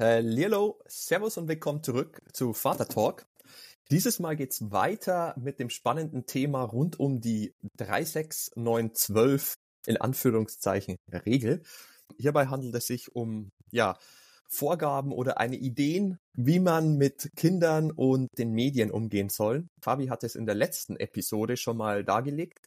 Hallo, Servus und willkommen zurück zu Vater Talk. Dieses Mal geht's weiter mit dem spannenden Thema rund um die 36912 in Anführungszeichen Regel. Hierbei handelt es sich um ja Vorgaben oder eine Ideen, wie man mit Kindern und den Medien umgehen soll. Fabi hat es in der letzten Episode schon mal dargelegt.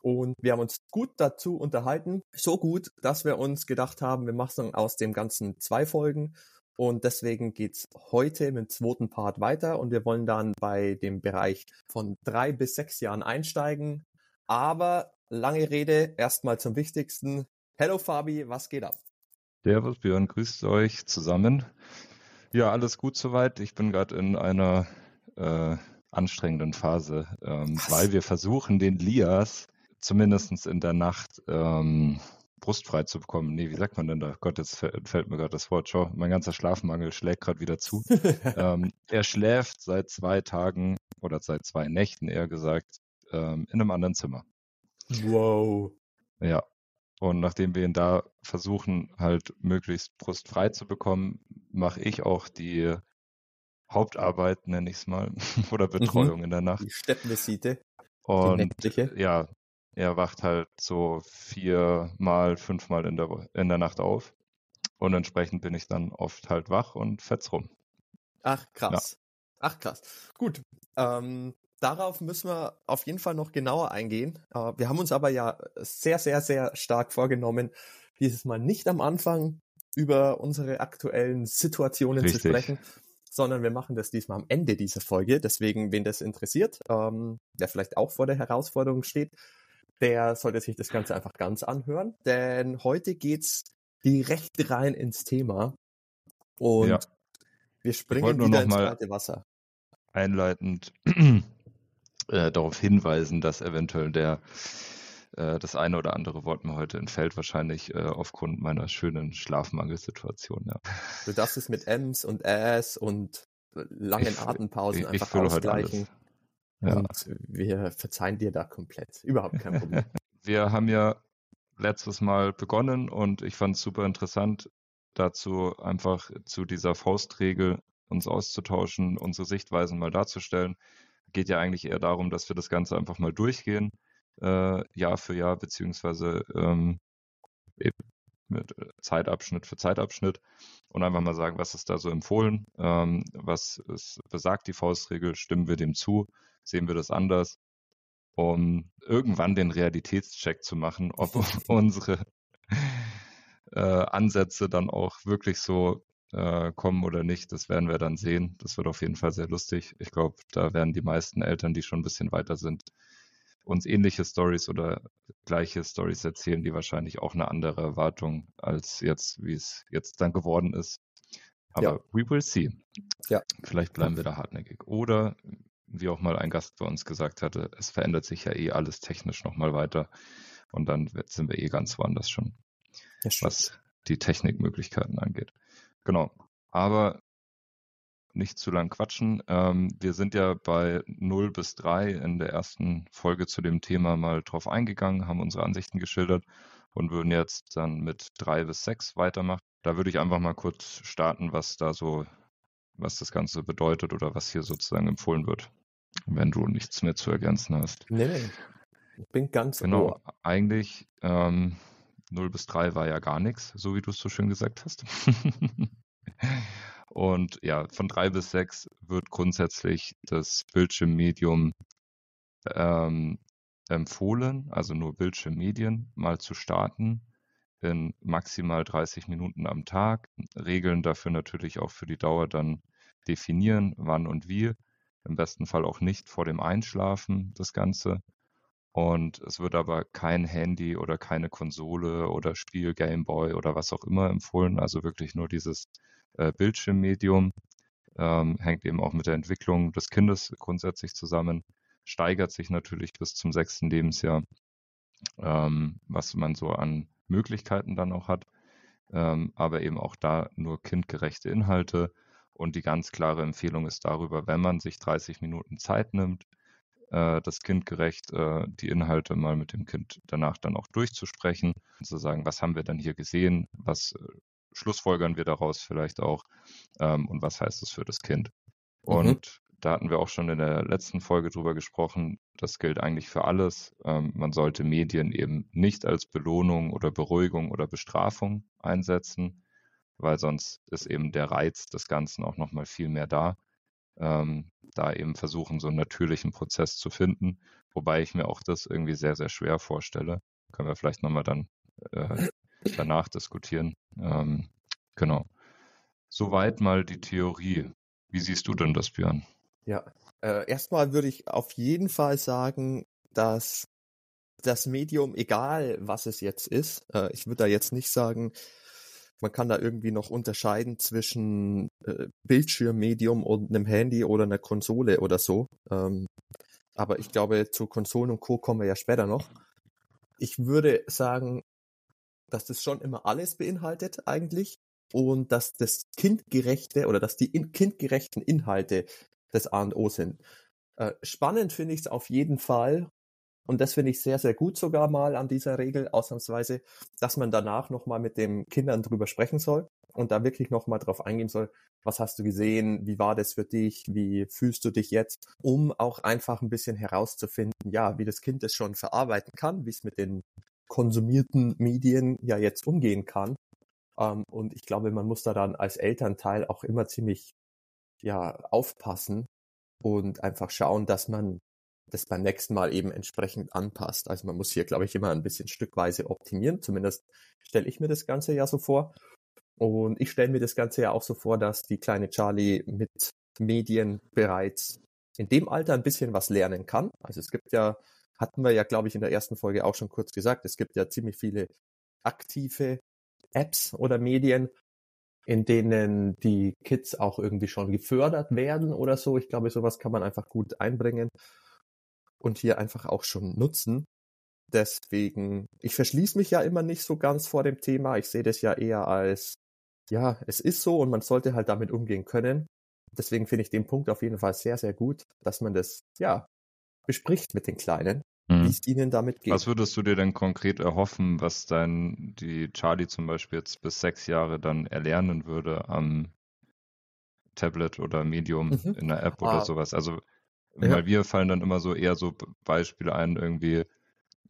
Und wir haben uns gut dazu unterhalten. So gut, dass wir uns gedacht haben, wir machen aus dem Ganzen zwei Folgen und deswegen geht's heute mit dem zweiten Part weiter und wir wollen dann bei dem Bereich von drei bis sechs Jahren einsteigen. Aber lange Rede, erstmal zum Wichtigsten. Hello Fabi, was geht ab? Servus Björn, grüßt euch zusammen. Ja, alles gut soweit. Ich bin gerade in einer äh, anstrengenden Phase, ähm, weil wir versuchen, den Lias zumindest in der Nacht ähm, brustfrei zu bekommen. Nee, wie sagt man denn da? Gott, jetzt fällt mir gerade das Wort. Schau, mein ganzer Schlafmangel schlägt gerade wieder zu. ähm, er schläft seit zwei Tagen oder seit zwei Nächten eher gesagt ähm, in einem anderen Zimmer. Wow. Ja. Und nachdem wir ihn da versuchen, halt möglichst brustfrei zu bekommen, mache ich auch die Hauptarbeit, nenne ich es mal, oder Betreuung mhm. in der Nacht. Die Steppenvisite. Und ja, er wacht halt so viermal, fünfmal in der, in der Nacht auf. Und entsprechend bin ich dann oft halt wach und fetz rum. Ach, krass. Ja. Ach, krass. Gut. Ähm, darauf müssen wir auf jeden Fall noch genauer eingehen. Äh, wir haben uns aber ja sehr, sehr, sehr stark vorgenommen, dieses Mal nicht am Anfang über unsere aktuellen Situationen Richtig. zu sprechen, sondern wir machen das diesmal am Ende dieser Folge. Deswegen, wen das interessiert, ähm, der vielleicht auch vor der Herausforderung steht, der sollte sich das Ganze einfach ganz anhören, denn heute geht's direkt rein ins Thema und ja. wir springen wieder ins kalte Wasser. Einleitend äh, darauf hinweisen, dass eventuell der äh, das eine oder andere Wort mir heute entfällt, wahrscheinlich äh, aufgrund meiner schönen Schlafmangelsituation. Ja. Du darfst es mit Ms und Äs und langen ich, Atempausen ich, einfach ich ausgleichen. Ja. Und wir verzeihen dir da komplett. Überhaupt kein Problem. wir haben ja letztes Mal begonnen und ich fand es super interessant, dazu einfach zu dieser Faustregel uns auszutauschen, unsere Sichtweisen mal darzustellen. Geht ja eigentlich eher darum, dass wir das Ganze einfach mal durchgehen, äh, Jahr für Jahr, beziehungsweise ähm, mit äh, Zeitabschnitt für Zeitabschnitt und einfach mal sagen, was ist da so empfohlen, ähm, was ist, besagt die Faustregel, stimmen wir dem zu, sehen wir das anders, um irgendwann den Realitätscheck zu machen, ob unsere äh, Ansätze dann auch wirklich so äh, kommen oder nicht. Das werden wir dann sehen. Das wird auf jeden Fall sehr lustig. Ich glaube, da werden die meisten Eltern, die schon ein bisschen weiter sind, uns ähnliche Stories oder gleiche Stories erzählen, die wahrscheinlich auch eine andere Erwartung als jetzt, wie es jetzt dann geworden ist. Aber ja. we will see. Ja. Vielleicht bleiben wir da hartnäckig. Oder wie auch mal ein Gast bei uns gesagt hatte, es verändert sich ja eh alles technisch nochmal weiter und dann sind wir eh ganz woanders schon, was die Technikmöglichkeiten angeht. Genau. Aber nicht zu lang quatschen. Ähm, wir sind ja bei 0 bis 3 in der ersten Folge zu dem Thema mal drauf eingegangen, haben unsere Ansichten geschildert und würden jetzt dann mit 3 bis 6 weitermachen. Da würde ich einfach mal kurz starten, was da so, was das Ganze bedeutet oder was hier sozusagen empfohlen wird wenn du nichts mehr zu ergänzen hast. Nee, nee. Ich bin ganz Genau, ohr. eigentlich ähm, 0 bis 3 war ja gar nichts, so wie du es so schön gesagt hast. Und ja, von 3 bis 6 wird grundsätzlich das Bildschirmmedium ähm, empfohlen, also nur Bildschirmmedien mal zu starten in maximal 30 Minuten am Tag. Regeln dafür natürlich auch für die Dauer dann definieren, wann und wie. Im besten Fall auch nicht vor dem Einschlafen das Ganze. Und es wird aber kein Handy oder keine Konsole oder Spiel Gameboy oder was auch immer empfohlen. Also wirklich nur dieses äh, Bildschirmmedium. Ähm, hängt eben auch mit der Entwicklung des Kindes grundsätzlich zusammen. Steigert sich natürlich bis zum sechsten Lebensjahr, ähm, was man so an Möglichkeiten dann auch hat. Ähm, aber eben auch da nur kindgerechte Inhalte und die ganz klare Empfehlung ist darüber, wenn man sich 30 Minuten Zeit nimmt, äh, das kindgerecht äh, die Inhalte mal mit dem Kind danach dann auch durchzusprechen zu sagen, was haben wir dann hier gesehen, was äh, schlussfolgern wir daraus vielleicht auch ähm, und was heißt das für das Kind. Mhm. Und da hatten wir auch schon in der letzten Folge drüber gesprochen, das gilt eigentlich für alles. Ähm, man sollte Medien eben nicht als Belohnung oder Beruhigung oder Bestrafung einsetzen, weil sonst ist eben der Reiz des Ganzen auch nochmal viel mehr da. Ähm, da eben versuchen, so einen natürlichen Prozess zu finden, wobei ich mir auch das irgendwie sehr, sehr schwer vorstelle. Können wir vielleicht nochmal dann äh, danach diskutieren. Ähm, genau. Soweit mal die Theorie. Wie siehst du denn das, Björn? Ja, äh, erstmal würde ich auf jeden Fall sagen, dass das Medium, egal was es jetzt ist, äh, ich würde da jetzt nicht sagen, man kann da irgendwie noch unterscheiden zwischen äh, Bildschirmmedium und einem Handy oder einer Konsole oder so. Ähm, aber ich glaube, zu Konsolen und Co. kommen wir ja später noch. Ich würde sagen, dass das schon immer alles beinhaltet eigentlich und dass das kindgerechte oder dass die in kindgerechten Inhalte das A und O sind. Äh, spannend finde ich es auf jeden Fall, und das finde ich sehr, sehr gut sogar mal an dieser Regel, ausnahmsweise, dass man danach nochmal mit den Kindern drüber sprechen soll und da wirklich nochmal drauf eingehen soll, was hast du gesehen, wie war das für dich, wie fühlst du dich jetzt, um auch einfach ein bisschen herauszufinden, ja, wie das Kind das schon verarbeiten kann, wie es mit den konsumierten Medien ja jetzt umgehen kann. Ähm, und ich glaube, man muss da dann als Elternteil auch immer ziemlich ja, aufpassen und einfach schauen, dass man das beim nächsten Mal eben entsprechend anpasst. Also man muss hier, glaube ich, immer ein bisschen stückweise optimieren. Zumindest stelle ich mir das Ganze ja so vor. Und ich stelle mir das Ganze ja auch so vor, dass die kleine Charlie mit Medien bereits in dem Alter ein bisschen was lernen kann. Also es gibt ja, hatten wir ja, glaube ich, in der ersten Folge auch schon kurz gesagt, es gibt ja ziemlich viele aktive Apps oder Medien, in denen die Kids auch irgendwie schon gefördert werden oder so. Ich glaube, sowas kann man einfach gut einbringen und hier einfach auch schon nutzen. Deswegen, ich verschließe mich ja immer nicht so ganz vor dem Thema. Ich sehe das ja eher als, ja, es ist so und man sollte halt damit umgehen können. Deswegen finde ich den Punkt auf jeden Fall sehr, sehr gut, dass man das, ja, bespricht mit den Kleinen, es ihnen damit geht. Was würdest du dir denn konkret erhoffen, was dein, die Charlie zum Beispiel jetzt bis sechs Jahre dann erlernen würde am Tablet oder Medium mhm. in der App oder ah. sowas? Also ja. Weil wir fallen dann immer so eher so Beispiele ein, irgendwie,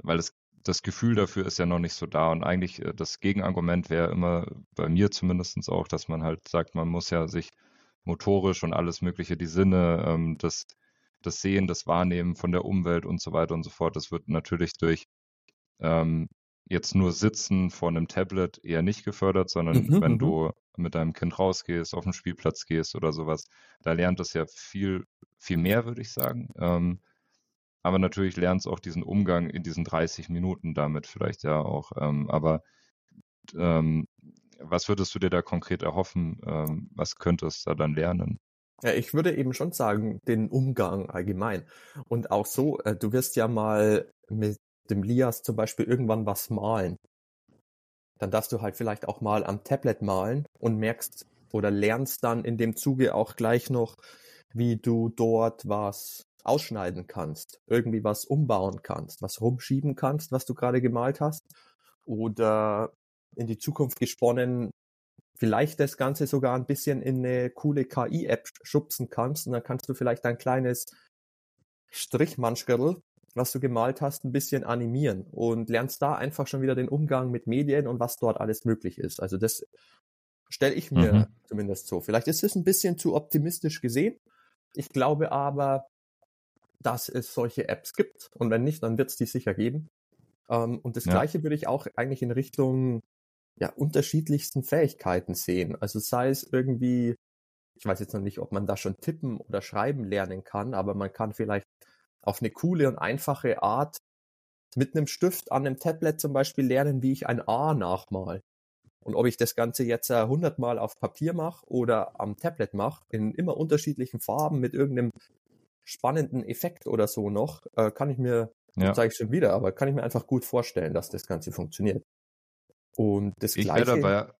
weil es das Gefühl dafür ist ja noch nicht so da. Und eigentlich äh, das Gegenargument wäre immer bei mir zumindest auch, dass man halt sagt, man muss ja sich motorisch und alles Mögliche, die Sinne, ähm, das, das Sehen, das Wahrnehmen von der Umwelt und so weiter und so fort, das wird natürlich durch ähm, jetzt nur Sitzen vor einem Tablet eher nicht gefördert, sondern mhm, wenn mhm. du mit deinem Kind rausgehst, auf den Spielplatz gehst oder sowas, da lernt es ja viel, viel mehr, würde ich sagen. Ähm, aber natürlich lernt es auch diesen Umgang in diesen 30 Minuten damit vielleicht ja auch. Ähm, aber ähm, was würdest du dir da konkret erhoffen? Ähm, was könntest du da dann lernen? Ja, ich würde eben schon sagen, den Umgang allgemein. Und auch so, äh, du wirst ja mal mit dem Lias zum Beispiel irgendwann was malen. Dann darfst du halt vielleicht auch mal am Tablet malen und merkst oder lernst dann in dem Zuge auch gleich noch, wie du dort was ausschneiden kannst, irgendwie was umbauen kannst, was rumschieben kannst, was du gerade gemalt hast. Oder in die Zukunft gesponnen, vielleicht das Ganze sogar ein bisschen in eine coole KI-App schubsen kannst und dann kannst du vielleicht ein kleines Strichmanschgerl was du gemalt hast, ein bisschen animieren und lernst da einfach schon wieder den Umgang mit Medien und was dort alles möglich ist. Also das stelle ich mir mhm. zumindest so. Vielleicht ist es ein bisschen zu optimistisch gesehen. Ich glaube aber, dass es solche Apps gibt und wenn nicht, dann wird es die sicher geben. Ähm, und das ja. Gleiche würde ich auch eigentlich in Richtung ja, unterschiedlichsten Fähigkeiten sehen. Also sei es irgendwie, ich weiß jetzt noch nicht, ob man da schon tippen oder schreiben lernen kann, aber man kann vielleicht auf eine coole und einfache Art mit einem Stift an einem Tablet zum Beispiel lernen, wie ich ein A nachmal. Und ob ich das Ganze jetzt äh, hundertmal auf Papier mache oder am Tablet mache, in immer unterschiedlichen Farben mit irgendeinem spannenden Effekt oder so noch, äh, kann ich mir, ja. zeige ich schon wieder, aber kann ich mir einfach gut vorstellen, dass das Ganze funktioniert. Und das ich Gleiche. Dabei,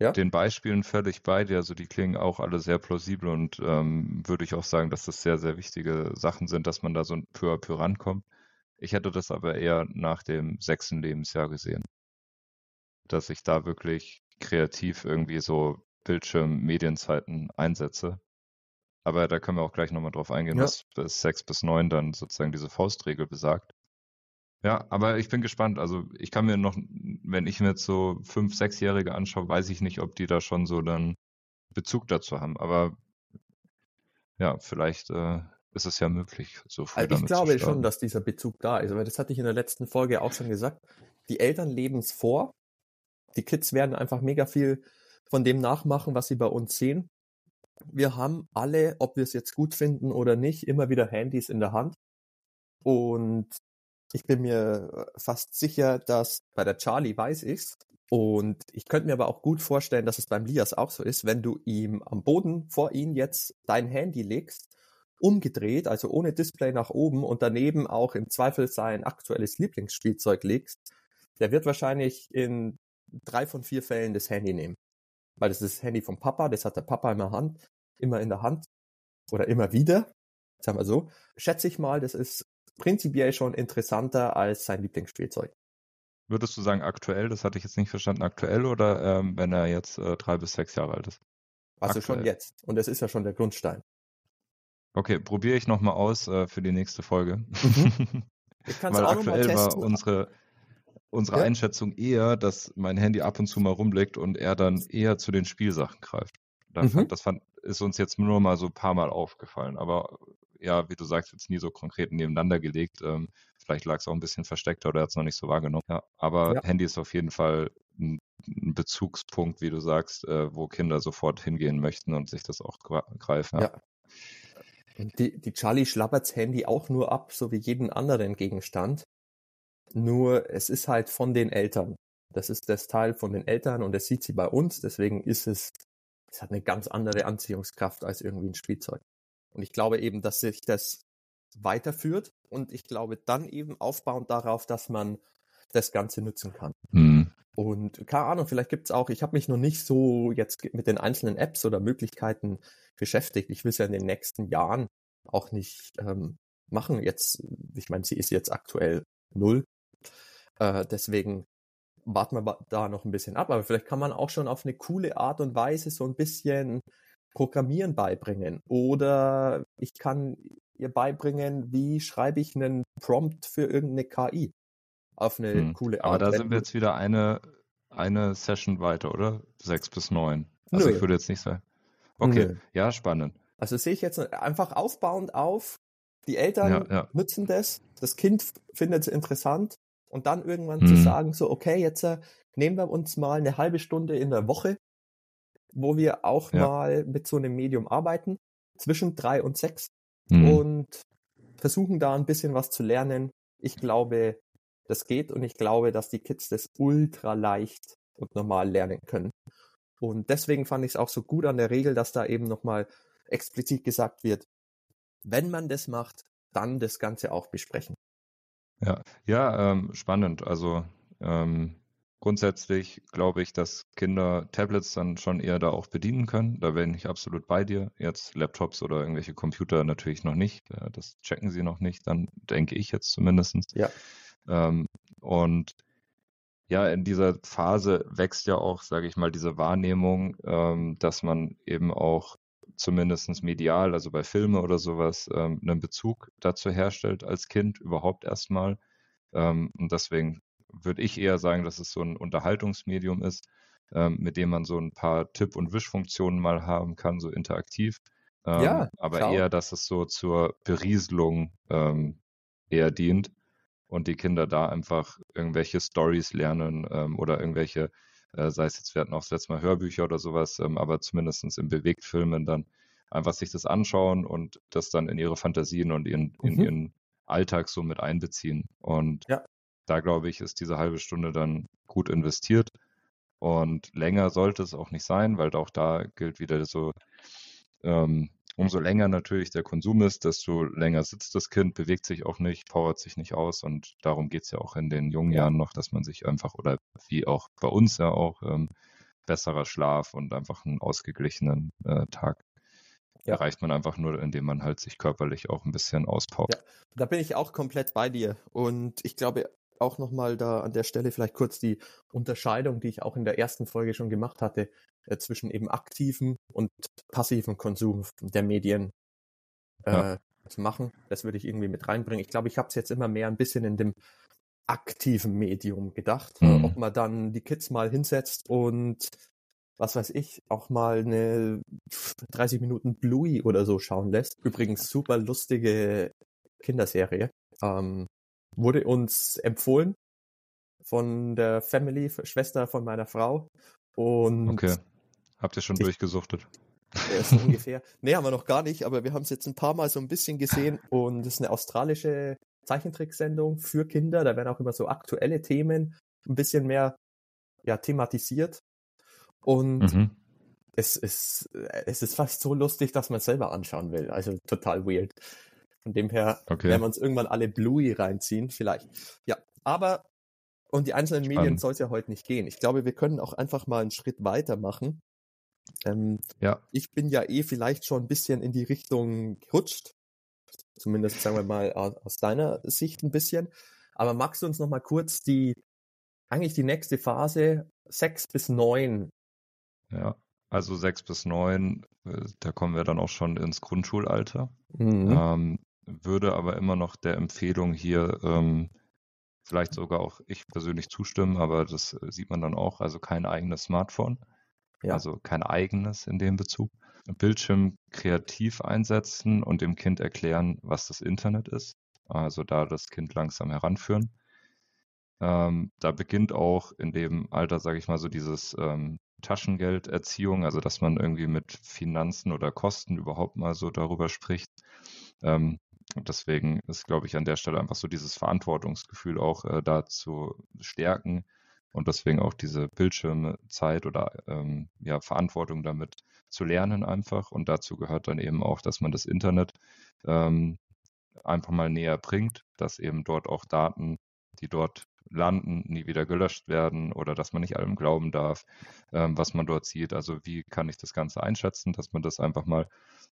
ja? den Beispielen völlig bei dir. Also die klingen auch alle sehr plausibel und ähm, würde ich auch sagen, dass das sehr, sehr wichtige Sachen sind, dass man da so peu à peu rankommt. Ich hätte das aber eher nach dem sechsten Lebensjahr gesehen. Dass ich da wirklich kreativ irgendwie so Bildschirm-Medienzeiten einsetze. Aber da können wir auch gleich nochmal drauf eingehen, Ja. was bis sechs bis neun dann sozusagen diese Faustregel besagt. Ja, aber ich bin gespannt. Also ich kann mir noch, wenn ich mir jetzt so fünf, sechsjährige anschaue, weiß ich nicht, ob die da schon so dann Bezug dazu haben. Aber ja, vielleicht äh, ist es ja möglich, so früh Also ich glaube schon, dass dieser Bezug da ist, aber das hatte ich in der letzten Folge auch schon gesagt. Die Eltern leben es vor. Die Kids werden einfach mega viel von dem nachmachen, was sie bei uns sehen. Wir haben alle, ob wir es jetzt gut finden oder nicht, immer wieder Handys in der Hand. Und ich bin mir fast sicher, dass bei der Charlie weiß ich's. Und ich könnte mir aber auch gut vorstellen, dass es beim Lias auch so ist, wenn du ihm am Boden vor ihn jetzt dein Handy legst, umgedreht, also ohne Display nach oben und daneben auch im Zweifel sein aktuelles Lieblingsspielzeug legst, der wird wahrscheinlich in drei von vier Fällen das Handy nehmen. Weil das ist das Handy vom Papa, das hat der Papa in der Hand, immer in der Hand oder immer wieder, sagen wir so. Schätze ich mal, das ist prinzipiell schon interessanter als sein Lieblingsspielzeug. Würdest du sagen aktuell, das hatte ich jetzt nicht verstanden, aktuell oder ähm, wenn er jetzt äh, drei bis sechs Jahre alt ist? Also schon jetzt. Und das ist ja schon der Grundstein. Okay, probiere ich nochmal aus äh, für die nächste Folge. Ich kann es Weil auch aktuell war testen. unsere, unsere Ja. Einschätzung eher, dass mein Handy ab und zu mal rumliegt und er dann eher zu den Spielsachen greift. Da Mhm. fand, das fand, ist uns jetzt nur mal so ein paar Mal aufgefallen. Aber ja, wie du sagst, jetzt nie so konkret nebeneinander gelegt. Ähm, vielleicht lag es auch ein bisschen versteckter oder er hat es noch nicht so wahrgenommen. Ja, aber Ja. Handy ist auf jeden Fall ein, ein Bezugspunkt, wie du sagst, äh, wo Kinder sofort hingehen möchten und sich das auch greifen. Ja. Die, die Charlie schlappert's Handy auch nur ab, so wie jeden anderen Gegenstand. Nur es ist halt von den Eltern. Das ist das Teil von den Eltern und das sieht sie bei uns. Deswegen ist es, es hat eine ganz andere Anziehungskraft als irgendwie ein Spielzeug. Und ich glaube eben, dass sich das weiterführt und ich glaube dann eben aufbauend darauf, dass man das Ganze nutzen kann. Hm. Und keine Ahnung, vielleicht gibt's auch, ich habe mich noch nicht so jetzt mit den einzelnen Apps oder Möglichkeiten beschäftigt. Ich will es ja in den nächsten Jahren auch nicht ähm, machen. Jetzt, ich meine, sie ist jetzt aktuell null. Äh, deswegen warten wir da noch ein bisschen ab. Aber vielleicht kann man auch schon auf eine coole Art und Weise so ein bisschen Programmieren beibringen. Oder ich kann ihr beibringen, wie schreibe ich einen Prompt für irgendeine KI. Auf eine Hm. coole Art. Aber da sind wir jetzt wieder eine, eine Session weiter, oder? Sechs bis neun. Also Nö. ich würde jetzt nicht sagen. Okay, Nö. ja, spannend. Also sehe ich jetzt einfach aufbauend auf. Die Eltern Ja, ja. nutzen das, das Kind findet es interessant und dann irgendwann zu Mhm. sagen, so, okay, jetzt äh, nehmen wir uns mal eine halbe Stunde in der Woche, wo wir auch Ja. mal mit so einem Medium arbeiten, zwischen drei und sechs Hm. und versuchen da ein bisschen was zu lernen. Ich glaube, das geht und ich glaube, dass die Kids das ultra leicht und normal lernen können. Und deswegen fand ich es auch so gut an der Regel, dass da eben nochmal explizit gesagt wird, wenn man das macht, dann das Ganze auch besprechen. Ja, ja ähm, spannend. Also ähm, grundsätzlich glaube ich, dass Kinder Tablets dann schon eher da auch bedienen können. Da bin ich absolut bei dir. Jetzt Laptops oder irgendwelche Computer natürlich noch nicht. Das checken sie noch nicht, dann denke ich jetzt zumindest. Ja. Ähm, und ja, in dieser Phase wächst ja auch, sage ich mal, diese Wahrnehmung, ähm, dass man eben auch zumindestens medial, also bei Filme oder sowas, ähm, einen Bezug dazu herstellt als Kind überhaupt erstmal. Ähm, und deswegen würde ich eher sagen, dass es so ein Unterhaltungsmedium ist, ähm, mit dem man so ein paar Tipp- und Wischfunktionen mal haben kann, so interaktiv. Ähm, Ja, aber klar. eher, dass es so zur Berieselung ähm, eher dient und die Kinder da einfach irgendwelche Stories lernen ähm, oder irgendwelche, äh, sei es jetzt, wir hatten auch das letzte Mal Hörbücher oder sowas, ähm, aber zumindestens in Bewegtfilmen dann einfach sich das anschauen und das dann in ihre Fantasien und in, in Mhm. ihren Alltag so mit einbeziehen. Und Ja. Da glaube ich, ist diese halbe Stunde dann gut investiert. Und länger sollte es auch nicht sein, weil auch da gilt wieder so, ähm, umso länger natürlich der Konsum ist, desto länger sitzt das Kind, bewegt sich auch nicht, powert sich nicht aus. Und darum geht es ja auch in den jungen Ja. Jahren noch, dass man sich einfach, oder wie auch bei uns ja auch, ähm, besserer Schlaf und einfach einen ausgeglichenen äh, Tag Ja. erreicht man einfach nur, indem man halt sich körperlich auch ein bisschen auspowert. Ja. Da bin ich auch komplett bei dir. Und ich glaube, auch nochmal da an der Stelle vielleicht kurz die Unterscheidung, die ich auch in der ersten Folge schon gemacht hatte, äh, zwischen eben aktiven und passiven Konsum der Medien äh, ja. zu machen. Das würde ich irgendwie mit reinbringen. Ich glaube, ich habe es jetzt immer mehr ein bisschen in dem aktiven Medium gedacht, mhm. ob man dann die Kids mal hinsetzt und was weiß ich, auch mal eine 30 Minuten Bluey oder so schauen lässt. Übrigens super lustige Kinderserie. Ähm, wurde uns empfohlen von der Family, Schwester von meiner Frau. Und okay. Habt ihr schon ich, durchgesuchtet? Ja, so ungefähr. Nee, haben wir noch gar nicht, aber wir haben es jetzt ein paar Mal so ein bisschen gesehen und es ist eine australische Zeichentricksendung für Kinder. Da werden auch immer so aktuelle Themen ein bisschen mehr ja, thematisiert. Und mhm. es, ist, es ist fast so lustig, dass man es selber anschauen will. Also total weird. Von dem her okay. werden wir uns irgendwann alle Bluey reinziehen, vielleicht. Ja, aber und die einzelnen Spannend. Medien soll es ja heute nicht gehen. Ich glaube, wir können auch einfach mal einen Schritt weiter machen. Ähm, ja. Ich bin ja eh vielleicht schon ein bisschen in die Richtung gerutscht. Zumindest sagen wir mal aus deiner Sicht ein bisschen. Aber magst du uns noch mal kurz die, eigentlich die nächste Phase, sechs bis neun? Ja, also sechs bis neun, äh, da kommen wir dann auch schon ins Grundschulalter. Mhm. Ähm, würde aber immer noch der Empfehlung hier ähm, vielleicht sogar auch ich persönlich zustimmen, aber das äh, sieht man dann auch, also kein eigenes Smartphone, ja. also kein eigenes in dem Bezug. Bildschirm kreativ einsetzen und dem Kind erklären, was das Internet ist, also da das Kind langsam heranführen. Ähm, da beginnt auch in dem Alter, sage ich mal, so dieses ähm, Taschengelderziehung, also dass man irgendwie mit Finanzen oder Kosten überhaupt mal so darüber spricht. Ähm, deswegen ist, glaube ich, an der Stelle einfach so dieses Verantwortungsgefühl auch äh, da zu stärken und deswegen auch diese Bildschirmzeit oder ähm, ja, Verantwortung damit zu lernen einfach. Und dazu gehört dann eben auch, dass man das Internet ähm, einfach mal näher bringt, dass eben dort auch Daten, die dort landen, nie wieder gelöscht werden oder dass man nicht allem glauben darf, ähm, was man dort sieht. Also wie kann ich das Ganze einschätzen, dass man das einfach mal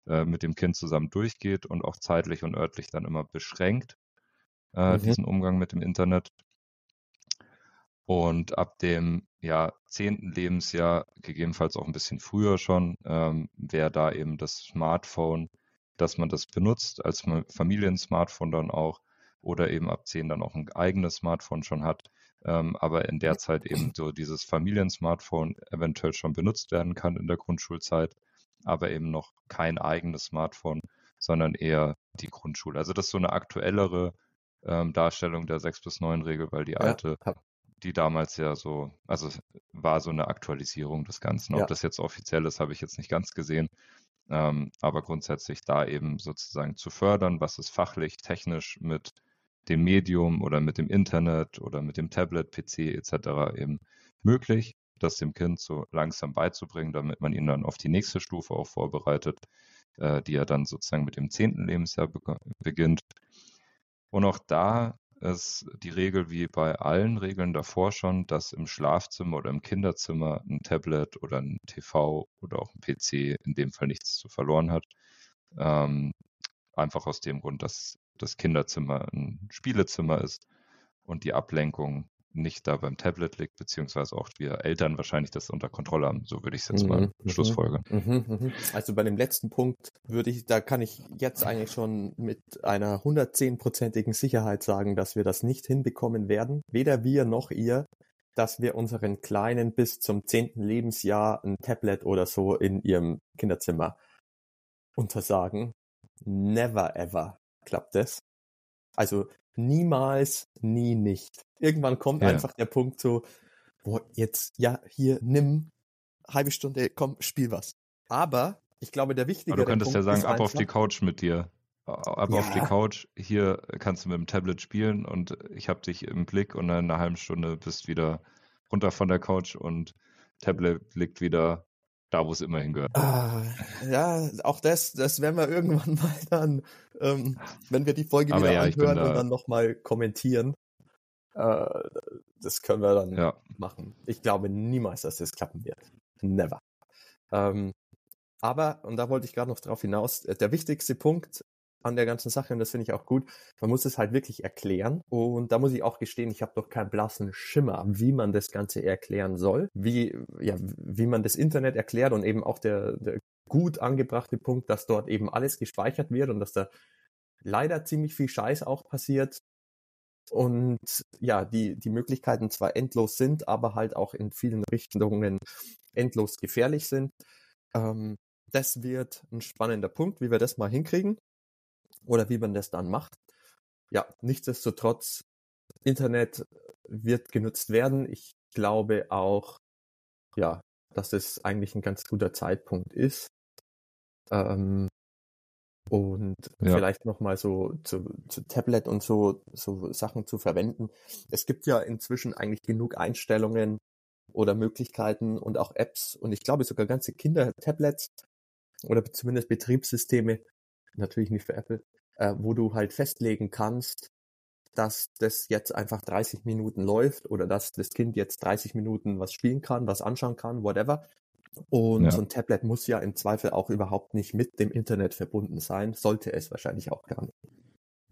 äh, mit dem Kind zusammen durchgeht und auch zeitlich und örtlich dann immer beschränkt, äh, mhm. diesen Umgang mit dem Internet. Und ab dem ja, zehnten Lebensjahr, gegebenenfalls auch ein bisschen früher schon, ähm, wäre da eben das Smartphone, dass man das benutzt, als Familiensmartphone dann auch, oder eben ab zehn dann auch ein eigenes Smartphone schon hat, ähm, aber in der Zeit eben so dieses Familiensmartphone eventuell schon benutzt werden kann in der Grundschulzeit aber eben noch kein eigenes Smartphone, sondern eher die Grundschule. Also das ist so eine aktuellere ähm, Darstellung der 6 bis 9 Regel, weil die alte, ja. die damals ja so, also war so eine Aktualisierung des Ganzen. Ob ja. das jetzt offiziell ist, habe ich jetzt nicht ganz gesehen. Ähm, aber grundsätzlich da eben sozusagen zu fördern, was ist fachlich, technisch mit dem Medium oder mit dem Internet oder mit dem Tablet, PC etc. eben möglich das dem Kind so langsam beizubringen, damit man ihn dann auf die nächste Stufe auch vorbereitet, äh, die er dann sozusagen mit dem zehnten Lebensjahr be beginnt. Und auch da ist die Regel wie bei allen Regeln davor schon, dass im Schlafzimmer oder im Kinderzimmer ein Tablet oder ein TV oder auch ein PC in dem Fall nichts zu verloren hat. Ähm, einfach aus dem Grund, dass das Kinderzimmer ein Spielezimmer ist und die Ablenkung nicht da beim Tablet liegt, beziehungsweise auch wir Eltern wahrscheinlich das unter Kontrolle haben. So würde ich es jetzt mhm, mal mhm, schlussfolgern. Mhm, mhm. Also bei dem letzten Punkt würde ich, da kann ich jetzt eigentlich schon mit einer 110-prozentigen Sicherheit sagen, dass wir das nicht hinbekommen werden. Weder wir noch ihr, dass wir unseren Kleinen bis zum zehnten Lebensjahr ein Tablet oder so in ihrem Kinderzimmer untersagen. Never ever klappt es. Also niemals, nie nicht. Irgendwann kommt ja. einfach der Punkt so, boah, jetzt, ja, hier, nimm, halbe Stunde, komm, spiel was. Aber ich glaube, der wichtige Aber du könntest Punkt ja sagen, ab auf die Couch mit dir. Ab ja. auf die Couch, hier kannst du mit dem Tablet spielen und ich habe dich im Blick und in einer halben Stunde bist wieder runter von der Couch und Tablet liegt wieder da, wo es immer hingehört. Ah, ja, auch das, das werden wir irgendwann mal dann, ähm, wenn wir die Folge Aber wieder ja, anhören da... und dann nochmal kommentieren. Äh, das können wir dann ja. machen. Ich glaube niemals, dass das klappen wird. Never. Ähm, aber, und da wollte ich gerade noch drauf hinaus, äh, der wichtigste Punkt an der ganzen Sache und das finde ich auch gut. Man muss es halt wirklich erklären und da muss ich auch gestehen, ich habe doch keinen blassen Schimmer, wie man das Ganze erklären soll, wie ja wie man das Internet erklärt und eben auch der, der gut angebrachte Punkt, dass dort eben alles gespeichert wird und dass da leider ziemlich viel Scheiß auch passiert. Und ja, die, die Möglichkeiten zwar endlos sind, aber halt auch in vielen Richtungen endlos gefährlich sind. Ähm, das wird ein spannender Punkt, wie wir das mal hinkriegen oder wie man das dann macht. Ja, nichtsdestotrotz, Internet wird genutzt werden. Ich glaube auch, ja, dass es eigentlich ein ganz guter Zeitpunkt ist. Ähm, und ja. vielleicht nochmal so zu, zu Tablet und so, so Sachen zu verwenden. Es gibt ja inzwischen eigentlich genug Einstellungen oder Möglichkeiten und auch Apps und ich glaube sogar ganze Kinder-Tablets oder zumindest Betriebssysteme, natürlich nicht für Apple, äh, wo du halt festlegen kannst, dass das jetzt einfach 30 Minuten läuft oder dass das Kind jetzt 30 Minuten was spielen kann, was anschauen kann, whatever. Und ja. so ein Tablet muss ja im Zweifel auch überhaupt nicht mit dem Internet verbunden sein, sollte es wahrscheinlich auch gar nicht.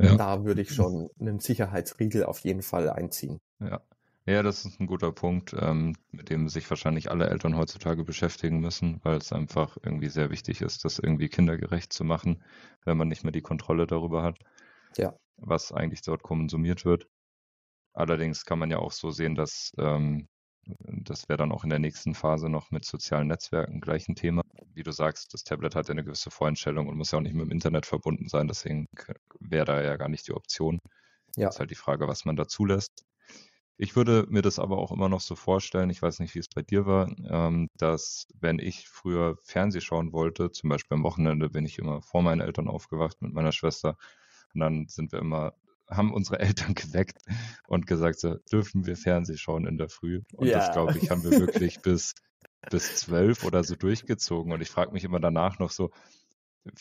Ja. Da würde ich schon einen Sicherheitsriegel auf jeden Fall einziehen. Ja. Ja, das ist ein guter Punkt, ähm, mit dem sich wahrscheinlich alle Eltern heutzutage beschäftigen müssen, weil es einfach irgendwie sehr wichtig ist, das irgendwie kindergerecht zu machen, wenn man nicht mehr die Kontrolle darüber hat, ja. was eigentlich dort konsumiert wird. Allerdings kann man ja auch so sehen, dass ähm, das wäre dann auch in der nächsten Phase noch mit sozialen Netzwerken gleich ein Thema. Wie du sagst, das Tablet hat ja eine gewisse Voreinstellung und muss ja auch nicht mit dem Internet verbunden sein, deswegen wäre da ja gar nicht die Option. Ja. Das ist halt die Frage, was man da zulässt. Ich würde mir das aber auch immer noch so vorstellen, ich weiß nicht, wie es bei dir war, ähm, dass wenn ich früher Fernseh schauen wollte, zum Beispiel am Wochenende bin ich immer vor meinen Eltern aufgewacht mit meiner Schwester und dann sind wir immer haben unsere Eltern geweckt und gesagt, so, dürfen wir Fernseh schauen in der Früh. Und ja. das, glaube ich, haben wir wirklich bis, bis zwölf oder so durchgezogen. Und ich frage mich immer danach noch so,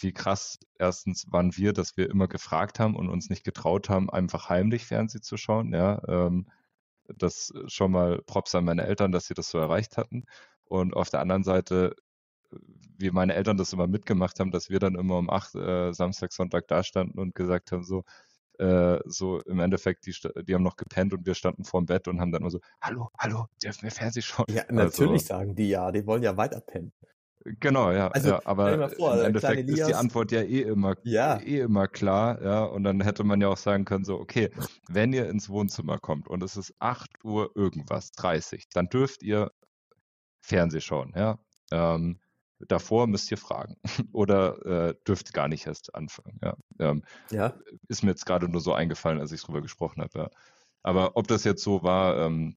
wie krass erstens waren wir, dass wir immer gefragt haben und uns nicht getraut haben, einfach heimlich Fernseh zu schauen. Ja, ähm, das schon mal Props an meine Eltern, dass sie das so erreicht hatten. Und auf der anderen Seite, wie meine Eltern das immer mitgemacht haben, dass wir dann immer um acht äh, Samstag, Sonntag dastanden und gesagt haben, so, äh, so im Endeffekt, die, die haben noch gepennt und wir standen vorm Bett und haben dann immer so, hallo, hallo, dürfen wir Fernsehen schauen? Ja, natürlich also, sagen die ja, die wollen ja weiter pennen. Genau, ja, also, ja aber vor, im Endeffekt ist die Antwort ja eh immer, ja. eh immer klar, ja, und dann hätte man ja auch sagen können, so, okay, wenn ihr ins Wohnzimmer kommt und es ist 8 Uhr irgendwas, 30, dann dürft ihr Fernseh schauen, ja, ähm, davor müsst ihr fragen oder äh, dürft gar nicht erst anfangen, ja. Ähm, ja. Ist mir jetzt gerade nur so eingefallen, als ich drüber gesprochen habe, ja. Aber ob das jetzt so war, ähm,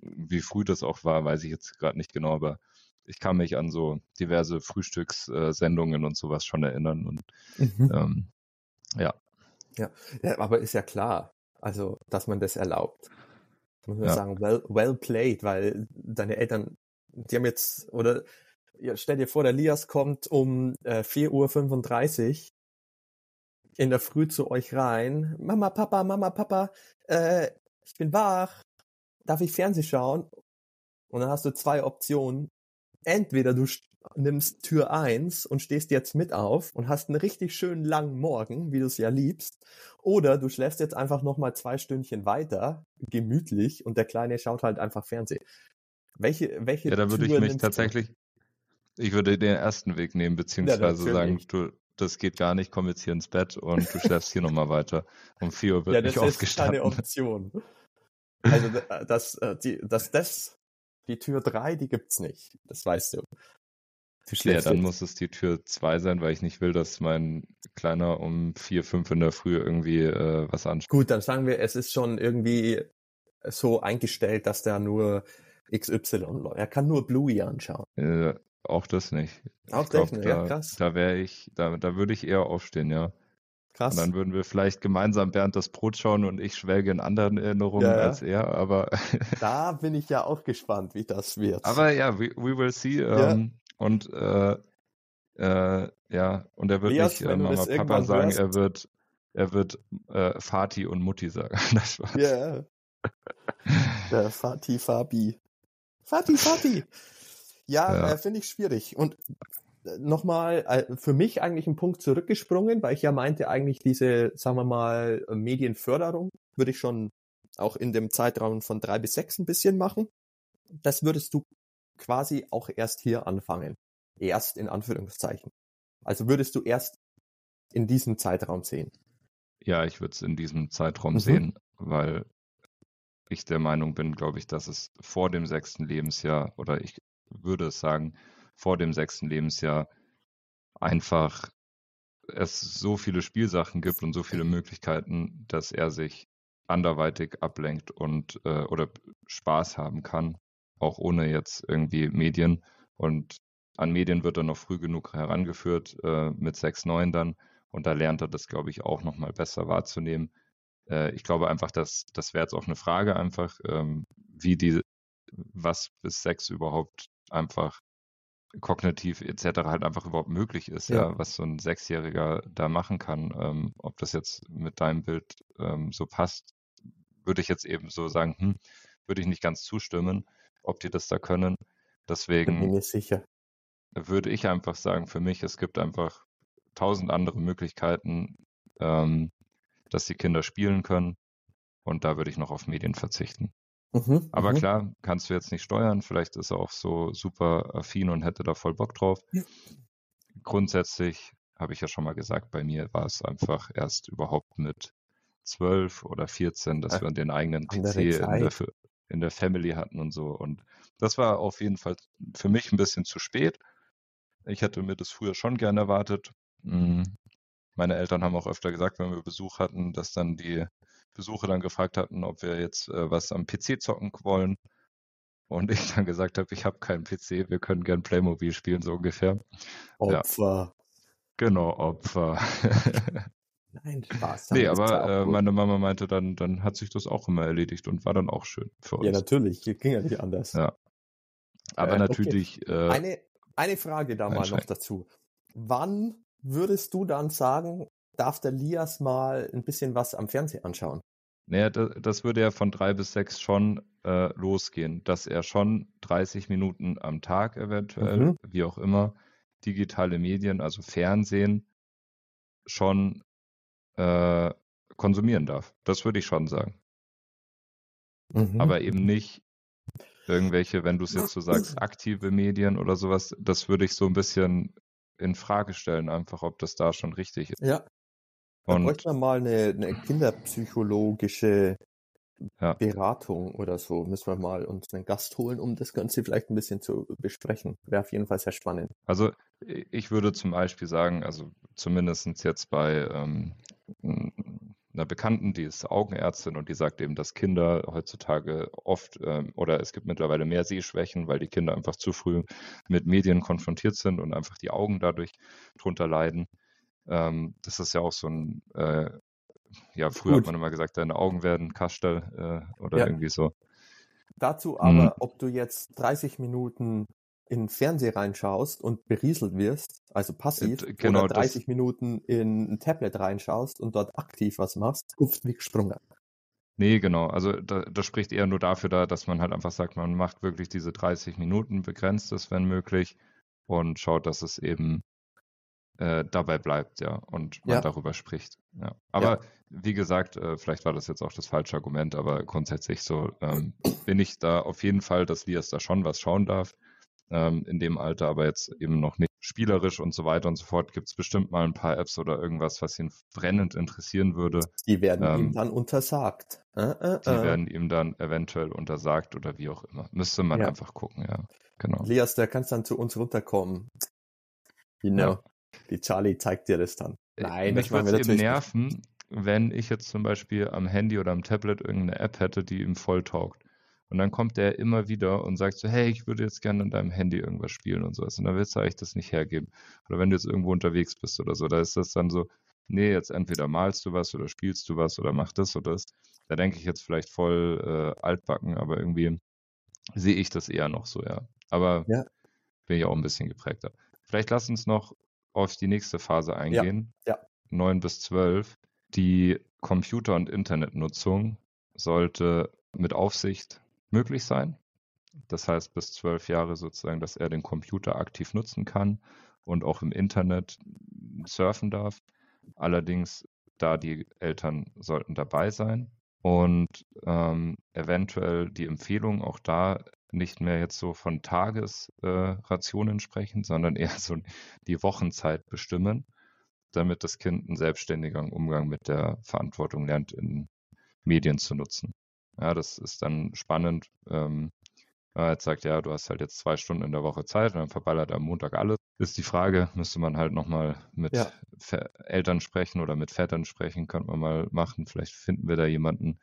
wie früh das auch war, weiß ich jetzt gerade nicht genau, aber ich kann mich an so diverse Frühstückssendungen und sowas schon erinnern. Und mhm. ähm, ja. ja. Ja, aber ist ja klar, also dass man das erlaubt. Muss man ja. sagen, well, well played, weil deine Eltern, die haben jetzt, oder stell dir vor, der Lias kommt um äh, 4.35 Uhr in der Früh zu euch rein. Mama, Papa, Mama, Papa, äh, ich bin wach. Darf ich Fernseh schauen? Und dann hast du zwei Optionen entweder du nimmst Tür 1 und stehst jetzt mit auf und hast einen richtig schönen langen Morgen, wie du es ja liebst, oder du schläfst jetzt einfach nochmal zwei Stündchen weiter, gemütlich, und der Kleine schaut halt einfach Fernsehen. Welche, welche Ja, da würde ich mich tatsächlich, du? ich würde den ersten Weg nehmen, beziehungsweise ja, sagen, du, das geht gar nicht, komm jetzt hier ins Bett und du schläfst hier nochmal weiter. Um 4 Uhr wird ja, nicht aufgestanden. Ja, das ist keine Option. Also, dass, äh, dass das die Tür 3, die gibt's nicht. Das weißt du. ja, dann muss es die Tür 2 sein, weil ich nicht will, dass mein Kleiner um 4, 5 in der Früh irgendwie äh, was anschaut. Gut, dann sagen wir, es ist schon irgendwie so eingestellt, dass der nur XY läuft. Er kann nur Bluey anschauen. Äh, auch das nicht. Auch das nicht, ja, krass. Da wäre ich, da, da würde ich eher aufstehen, ja. Krass. Und dann würden wir vielleicht gemeinsam Bernd das Brot schauen und ich schwelge in anderen Erinnerungen ja, ja. als er, aber. da bin ich ja auch gespannt, wie das wird. Aber ja, we, we will see. Ja. Ähm, und äh, äh, ja, und er wird Leas, nicht äh, Mama Papa sagen, hörst. er wird, er wird äh, Fati und Mutti sagen. das war's. Ja. Der Fati Fabi. Fati Fati. Ja, ja. Äh, finde ich schwierig. Und nochmal äh, für mich eigentlich einen Punkt zurückgesprungen, weil ich ja meinte, eigentlich diese, sagen wir mal, Medienförderung würde ich schon auch in dem Zeitraum von drei bis sechs ein bisschen machen. Das würdest du quasi auch erst hier anfangen. Erst in Anführungszeichen. Also würdest du erst in diesem Zeitraum sehen. Ja, ich würde es in diesem Zeitraum mhm. sehen, weil ich der Meinung bin, glaube ich, dass es vor dem sechsten Lebensjahr oder ich würde es sagen, vor dem sechsten Lebensjahr einfach es so viele Spielsachen gibt und so viele Möglichkeiten, dass er sich anderweitig ablenkt und äh, oder Spaß haben kann, auch ohne jetzt irgendwie Medien. Und an Medien wird er noch früh genug herangeführt, äh, mit 6, 9 dann. Und da lernt er das, glaube ich, auch nochmal besser wahrzunehmen. Äh, ich glaube einfach, dass das wäre jetzt auch eine Frage einfach, ähm, wie die, was bis 6 überhaupt einfach kognitiv etc. halt einfach überhaupt möglich ist, ja, ja was so ein Sechsjähriger da machen kann. Ähm, ob das jetzt mit deinem Bild ähm, so passt, würde ich jetzt eben so sagen, hm, würde ich nicht ganz zustimmen, ob die das da können. Deswegen Bin mir sicher. würde ich einfach sagen, für mich, es gibt einfach tausend andere Möglichkeiten, ähm, dass die Kinder spielen können. Und da würde ich noch auf Medien verzichten. Mhm, Aber mhm. klar, kannst du jetzt nicht steuern. Vielleicht ist er auch so super affin und hätte da voll Bock drauf. Ja. Grundsätzlich habe ich ja schon mal gesagt, bei mir war es einfach erst überhaupt mit 12 oder 14, dass Ach, wir den eigenen PC in der, in der Family hatten und so. Und das war auf jeden Fall für mich ein bisschen zu spät. Ich hätte mir das früher schon gerne erwartet. Hm, meine Eltern haben auch öfter gesagt, wenn wir Besuch hatten, dass dann die Besucher dann gefragt hatten, ob wir jetzt äh, was am PC zocken wollen. Und ich dann gesagt habe, ich habe keinen PC, wir können gern Playmobil spielen, so ungefähr. Opfer. Ja. Genau, Opfer. Nein, Spaß. Nee, aber äh, meine Mama meinte dann, dann hat sich das auch immer erledigt und war dann auch schön für uns. Ja, natürlich, ging ja nicht anders. Ja. Aber äh, natürlich. Okay. Äh, eine, eine Frage da mal noch dazu. Wann würdest du dann sagen, darf der Lias mal ein bisschen was am Fernsehen anschauen? Naja, das, das würde ja von drei bis sechs schon äh, losgehen, dass er schon 30 Minuten am Tag eventuell, mhm. wie auch immer, digitale Medien, also Fernsehen, schon äh, konsumieren darf. Das würde ich schon sagen. Mhm. Aber eben nicht irgendwelche, wenn du es jetzt so sagst, aktive Medien oder sowas, das würde ich so ein bisschen in Frage stellen, einfach, ob das da schon richtig ist. Ja. Da Und, bräuchte man mal eine, eine kinderpsychologische ja. Beratung oder so. Müssen wir mal uns einen Gast holen, um das Ganze vielleicht ein bisschen zu besprechen. Wäre auf jeden Fall sehr spannend. Also ich würde zum Beispiel sagen, also zumindest jetzt bei ähm, einer Bekannten, die ist Augenärztin und die sagt eben, dass Kinder heutzutage oft ähm, oder es gibt mittlerweile mehr Sehschwächen, weil die Kinder einfach zu früh mit Medien konfrontiert sind und einfach die Augen dadurch drunter leiden. Ähm, das ist ja auch so ein, äh, ja, früher Gut. hat man immer gesagt, deine Augen werden Kastel äh, oder ja. irgendwie so. Dazu aber, hm. ob du jetzt 30 Minuten in Fernsehen reinschaust und berieselt wirst, also passiv, äh, genau, oder 30 Minuten in ein Tablet reinschaust und dort aktiv was machst, uft wie gesprungen. Nee, genau. Also da, das spricht eher nur dafür da, dass man halt einfach sagt, man macht wirklich diese 30 Minuten, begrenzt es, wenn möglich, und schaut, dass es eben äh, dabei bleibt, ja, und man ja. darüber spricht. Ja. Aber ja. wie gesagt, äh, vielleicht war das jetzt auch das falsche Argument, aber grundsätzlich so ähm, bin ich da auf jeden Fall, dass Lias da schon was schauen darf ähm, in dem Alter, aber jetzt eben noch nicht spielerisch und so weiter und so fort. Gibt es bestimmt mal ein paar Apps oder irgendwas, was ihn brennend interessieren würde. Die werden ähm, ihm dann untersagt. Äh, äh, die äh. werden ihm dann eventuell untersagt oder wie auch immer. Müsste man ja. einfach gucken, ja. Genau. Lias, der kannst dann zu uns runterkommen. Know. Ja. Die Charlie zeigt dir das dann. Äh, Nein, Mich würde es eben nerven, wenn ich jetzt zum Beispiel am Handy oder am Tablet irgendeine App hätte, die ihm voll taugt. Und dann kommt der immer wieder und sagt so, hey, ich würde jetzt gerne an deinem Handy irgendwas spielen und sowas. Und dann willst du eigentlich das nicht hergeben. Oder wenn du jetzt irgendwo unterwegs bist oder so, da ist das dann so, nee, jetzt entweder malst du was oder spielst du was oder mach das oder das. Da denke ich jetzt vielleicht voll äh, altbacken, aber irgendwie sehe ich das eher noch so, ja. Aber ja. bin ich auch ein bisschen geprägter. Vielleicht lass uns noch auf die nächste Phase eingehen. Ja. ja. 9 bis 12. Die Computer- und Internetnutzung sollte mit Aufsicht möglich sein. Das heißt, bis zwölf Jahre sozusagen, dass er den Computer aktiv nutzen kann und auch im Internet surfen darf. Allerdings, da die Eltern sollten dabei sein und ähm, eventuell die Empfehlung auch da nicht mehr jetzt so von Tagesrationen äh, sprechen, sondern eher so die Wochenzeit bestimmen, damit das Kind einen selbstständigeren Umgang mit der Verantwortung lernt, in Medien zu nutzen. Ja, das ist dann spannend. Ähm, wenn man jetzt sagt, ja, du hast halt jetzt zwei Stunden in der Woche Zeit und dann verballert er am Montag alles. Ist die Frage, müsste man halt nochmal mit ja. Eltern sprechen oder mit Vätern sprechen, könnte man mal machen. Vielleicht finden wir da jemanden,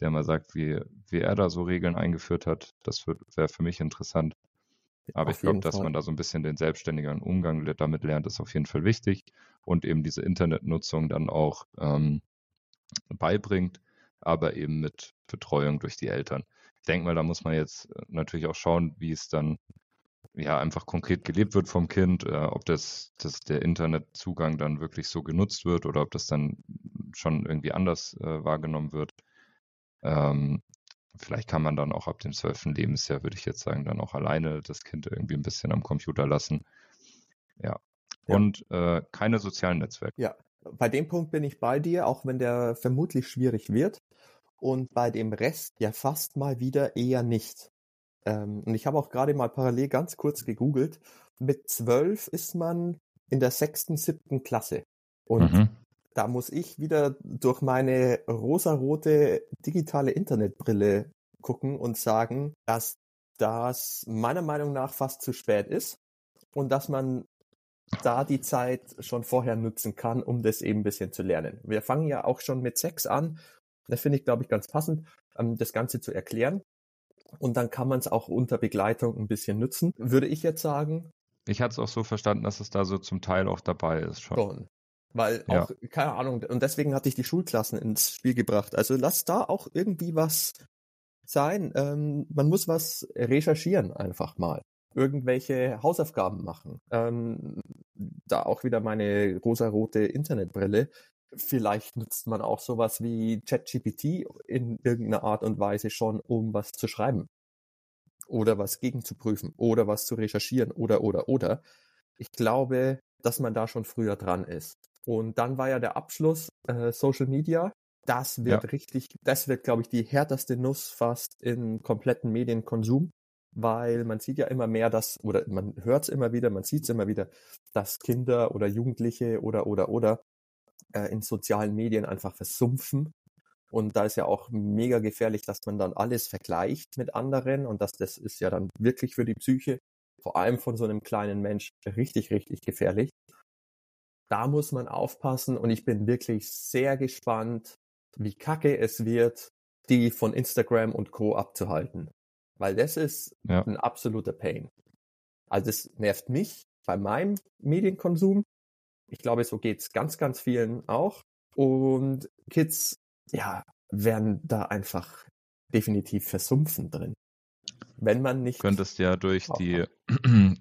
der mal sagt, wie, wie er da so Regeln eingeführt hat. Das wäre für mich interessant. Aber auf ich glaube, dass man da so ein bisschen den selbstständigen Umgang damit lernt, ist auf jeden Fall wichtig und eben diese Internetnutzung dann auch ähm, beibringt, aber eben mit Betreuung durch die Eltern. Ich denke mal, da muss man jetzt äh, natürlich auch schauen, wie es dann ja einfach konkret gelebt wird vom Kind, äh, ob das, das der Internetzugang dann wirklich so genutzt wird oder ob das dann schon irgendwie anders äh, wahrgenommen wird. Ähm, vielleicht kann man dann auch ab dem zwölften Lebensjahr, würde ich jetzt sagen, dann auch alleine das Kind irgendwie ein bisschen am Computer lassen. Ja. ja. Und äh, keine sozialen Netzwerke. Ja, bei dem Punkt bin ich bei dir, auch wenn der vermutlich schwierig wird. Und bei dem Rest ja fast mal wieder eher nicht. Ähm, und ich habe auch gerade mal parallel ganz kurz gegoogelt. Mit zwölf ist man in der sechsten, siebten Klasse. Und mhm da muss ich wieder durch meine rosarote digitale Internetbrille gucken und sagen, dass das meiner Meinung nach fast zu spät ist und dass man da die Zeit schon vorher nutzen kann, um das eben ein bisschen zu lernen. Wir fangen ja auch schon mit Sex an. Das finde ich, glaube ich, ganz passend, ähm, das Ganze zu erklären. Und dann kann man es auch unter Begleitung ein bisschen nutzen, würde ich jetzt sagen. Ich hatte es auch so verstanden, dass es da so zum Teil auch dabei ist schon. schon. Weil ja. auch, keine Ahnung, und deswegen hatte ich die Schulklassen ins Spiel gebracht. Also lass da auch irgendwie was sein. Ähm, man muss was recherchieren einfach mal. Irgendwelche Hausaufgaben machen. Ähm, da auch wieder meine rosarote Internetbrille. Vielleicht nutzt man auch sowas wie ChatGPT in irgendeiner Art und Weise schon, um was zu schreiben. Oder was gegenzuprüfen. Oder was zu recherchieren. Oder, oder, oder. Ich glaube, dass man da schon früher dran ist. Und dann war ja der Abschluss äh, Social Media. Das wird ja. richtig, das wird, glaube ich, die härteste Nuss fast im kompletten Medienkonsum, weil man sieht ja immer mehr, dass, oder man hört es immer wieder, man sieht es immer wieder, dass Kinder oder Jugendliche oder, oder, oder äh, in sozialen Medien einfach versumpfen. Und da ist ja auch mega gefährlich, dass man dann alles vergleicht mit anderen und dass das ist ja dann wirklich für die Psyche, vor allem von so einem kleinen Mensch, richtig, richtig gefährlich da muss man aufpassen und ich bin wirklich sehr gespannt, wie kacke es wird, die von Instagram und Co. abzuhalten. Weil das ist ja. ein absoluter Pain. Also es nervt mich bei meinem Medienkonsum. Ich glaube, so geht's ganz, ganz vielen auch. Und Kids, ja, werden da einfach definitiv versumpfen drin. Wenn man nicht. Könntest ja durch die,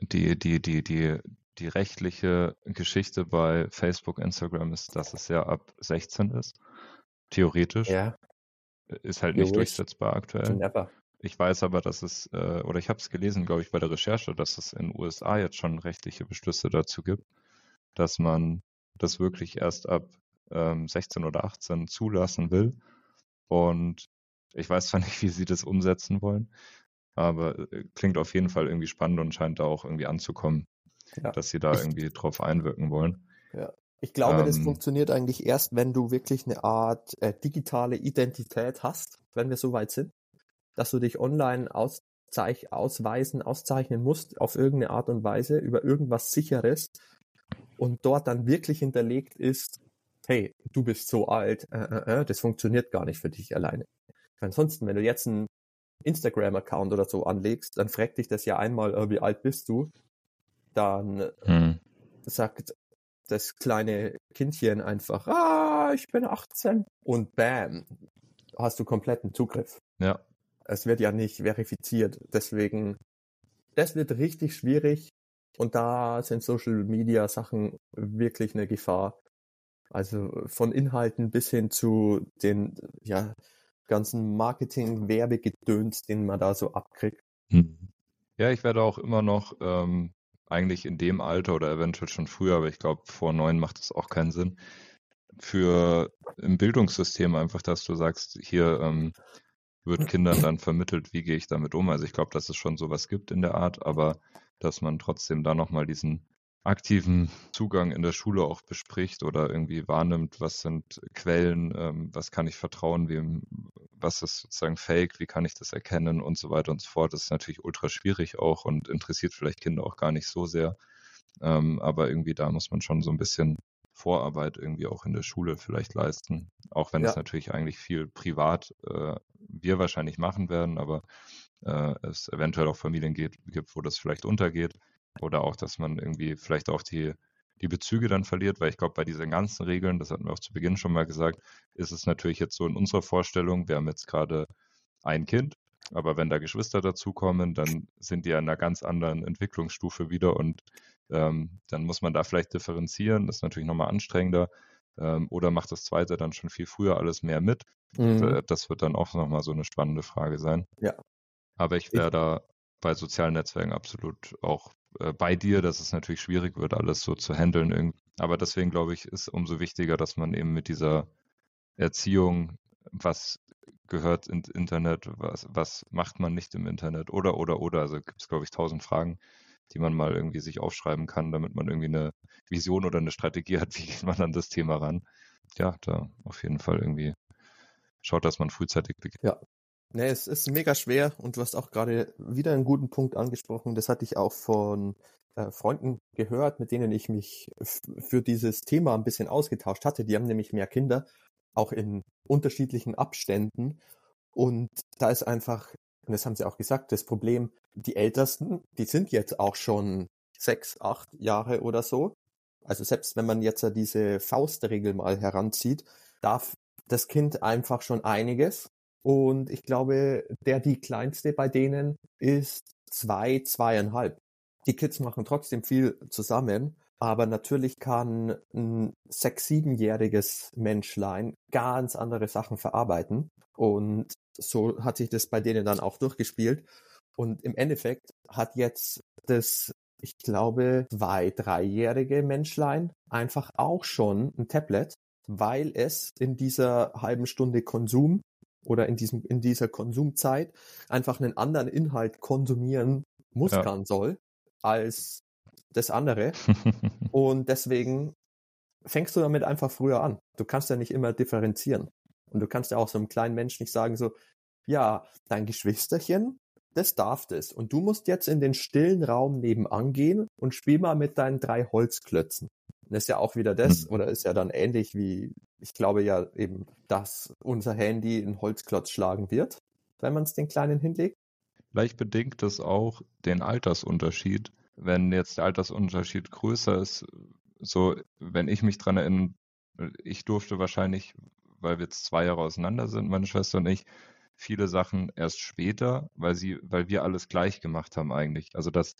die, die, die, die, die rechtliche Geschichte bei Facebook, Instagram ist, dass es ja ab 16 ist. Theoretisch. Ja. Ist halt nicht durchsetzbar aktuell. Never. Ich weiß aber, dass es, äh, oder ich habe es gelesen, glaube ich, bei der Recherche, dass es in den USA jetzt schon rechtliche Beschlüsse dazu gibt, dass man das wirklich erst ab ähm, 16 oder 18 zulassen will. Und ich weiß zwar nicht, wie sie das umsetzen wollen, aber äh, klingt auf jeden Fall irgendwie spannend und scheint da auch irgendwie anzukommen ja. dass sie da ich, irgendwie drauf einwirken wollen. Ja. Ich glaube, ähm, das funktioniert eigentlich erst, wenn du wirklich eine Art äh, digitale Identität hast, wenn wir so weit sind, dass du dich online auszeich ausweisen, auszeichnen musst auf irgendeine Art und Weise über irgendwas Sicheres und dort dann wirklich hinterlegt ist, hey, du bist so alt, äh, äh, äh das funktioniert gar nicht für dich alleine. Ansonsten, wenn du jetzt einen Instagram-Account oder so anlegst, dann fragt dich das ja einmal, äh, wie alt bist du? Dann hm. sagt das kleine Kindchen einfach, ah, ich bin 18 und bam, hast du kompletten Zugriff. Ja. Es wird ja nicht verifiziert, deswegen, das wird richtig schwierig und da sind Social Media Sachen wirklich eine Gefahr. Also von Inhalten bis hin zu den, ja, ganzen Marketing-Werbegedöns, den man da so abkriegt. Hm. Ja, ich werde auch immer noch ähm, eigentlich in dem Alter oder eventuell schon früher, aber ich glaube, vor neun macht das auch keinen Sinn. Für im Bildungssystem einfach, dass du sagst, hier ähm, wird Kindern dann vermittelt, wie gehe ich damit um. Also ich glaube, dass es schon sowas gibt in der Art, aber dass man trotzdem da nochmal diesen aktiven Zugang in der Schule auch bespricht oder irgendwie wahrnimmt, was sind Quellen, ähm, was kann ich vertrauen, wem, was ist sozusagen Fake, wie kann ich das erkennen und so weiter und so fort. Das ist natürlich ultra schwierig auch und interessiert vielleicht Kinder auch gar nicht so sehr. Ähm, aber irgendwie da muss man schon so ein bisschen Vorarbeit irgendwie auch in der Schule vielleicht leisten. Auch wenn ja. es natürlich eigentlich viel privat äh, wir wahrscheinlich machen werden, aber äh, es eventuell auch Familien geht, gibt, wo das vielleicht untergeht. Oder auch, dass man irgendwie vielleicht auch die, die Bezüge dann verliert, weil ich glaube, bei diesen ganzen Regeln, das hatten wir auch zu Beginn schon mal gesagt, ist es natürlich jetzt so in unserer Vorstellung, wir haben jetzt gerade ein Kind, aber wenn da Geschwister dazukommen, dann sind die ja in einer ganz anderen Entwicklungsstufe wieder und ähm, dann muss man da vielleicht differenzieren, das ist natürlich nochmal anstrengender. Ähm, oder macht das zweite dann schon viel früher alles mehr mit? Mhm. Das wird dann auch nochmal so eine spannende Frage sein. Ja. Aber ich wäre da bei sozialen Netzwerken absolut auch äh, bei dir, dass es natürlich schwierig wird, alles so zu handeln. Aber deswegen glaube ich, ist umso wichtiger, dass man eben mit dieser Erziehung, was gehört ins Internet, was, was macht man nicht im Internet oder, oder, oder. Also gibt es, glaube ich, tausend Fragen, die man mal irgendwie sich aufschreiben kann, damit man irgendwie eine Vision oder eine Strategie hat, wie geht man an das Thema ran. Ja, da auf jeden Fall irgendwie schaut, dass man frühzeitig beginnt. Ja, Nee, es ist mega schwer und du hast auch gerade wieder einen guten Punkt angesprochen. Das hatte ich auch von äh, Freunden gehört, mit denen ich mich für dieses Thema ein bisschen ausgetauscht hatte. Die haben nämlich mehr Kinder, auch in unterschiedlichen Abständen. Und da ist einfach, und das haben sie auch gesagt, das Problem, die Ältesten, die sind jetzt auch schon sechs, acht Jahre oder so. Also selbst wenn man jetzt diese Faustregel mal heranzieht, darf das Kind einfach schon einiges und ich glaube, der, die kleinste bei denen ist zwei, zweieinhalb. Die Kids machen trotzdem viel zusammen, aber natürlich kann ein sechs-, siebenjähriges Menschlein ganz andere Sachen verarbeiten. Und so hat sich das bei denen dann auch durchgespielt. Und im Endeffekt hat jetzt das, ich glaube, zwei-, dreijährige Menschlein einfach auch schon ein Tablet, weil es in dieser halben Stunde Konsum oder in diesem, in dieser Konsumzeit einfach einen anderen Inhalt konsumieren muss, ja. kann, soll, als das andere. und deswegen fängst du damit einfach früher an. Du kannst ja nicht immer differenzieren. Und du kannst ja auch so einem kleinen Menschen nicht sagen so, ja, dein Geschwisterchen, das darf das. Und du musst jetzt in den stillen Raum nebenan gehen und spiel mal mit deinen drei Holzklötzen. Das ist ja auch wieder das, mhm. oder ist ja dann ähnlich wie, ich glaube ja eben, dass unser Handy einen Holzklotz schlagen wird, wenn man es den Kleinen hinlegt. Vielleicht bedingt das auch den Altersunterschied. Wenn jetzt der Altersunterschied größer ist, so, wenn ich mich dran erinnere, ich durfte wahrscheinlich, weil wir jetzt zwei Jahre auseinander sind, meine Schwester und ich, viele Sachen erst später, weil sie, weil wir alles gleich gemacht haben eigentlich. Also dass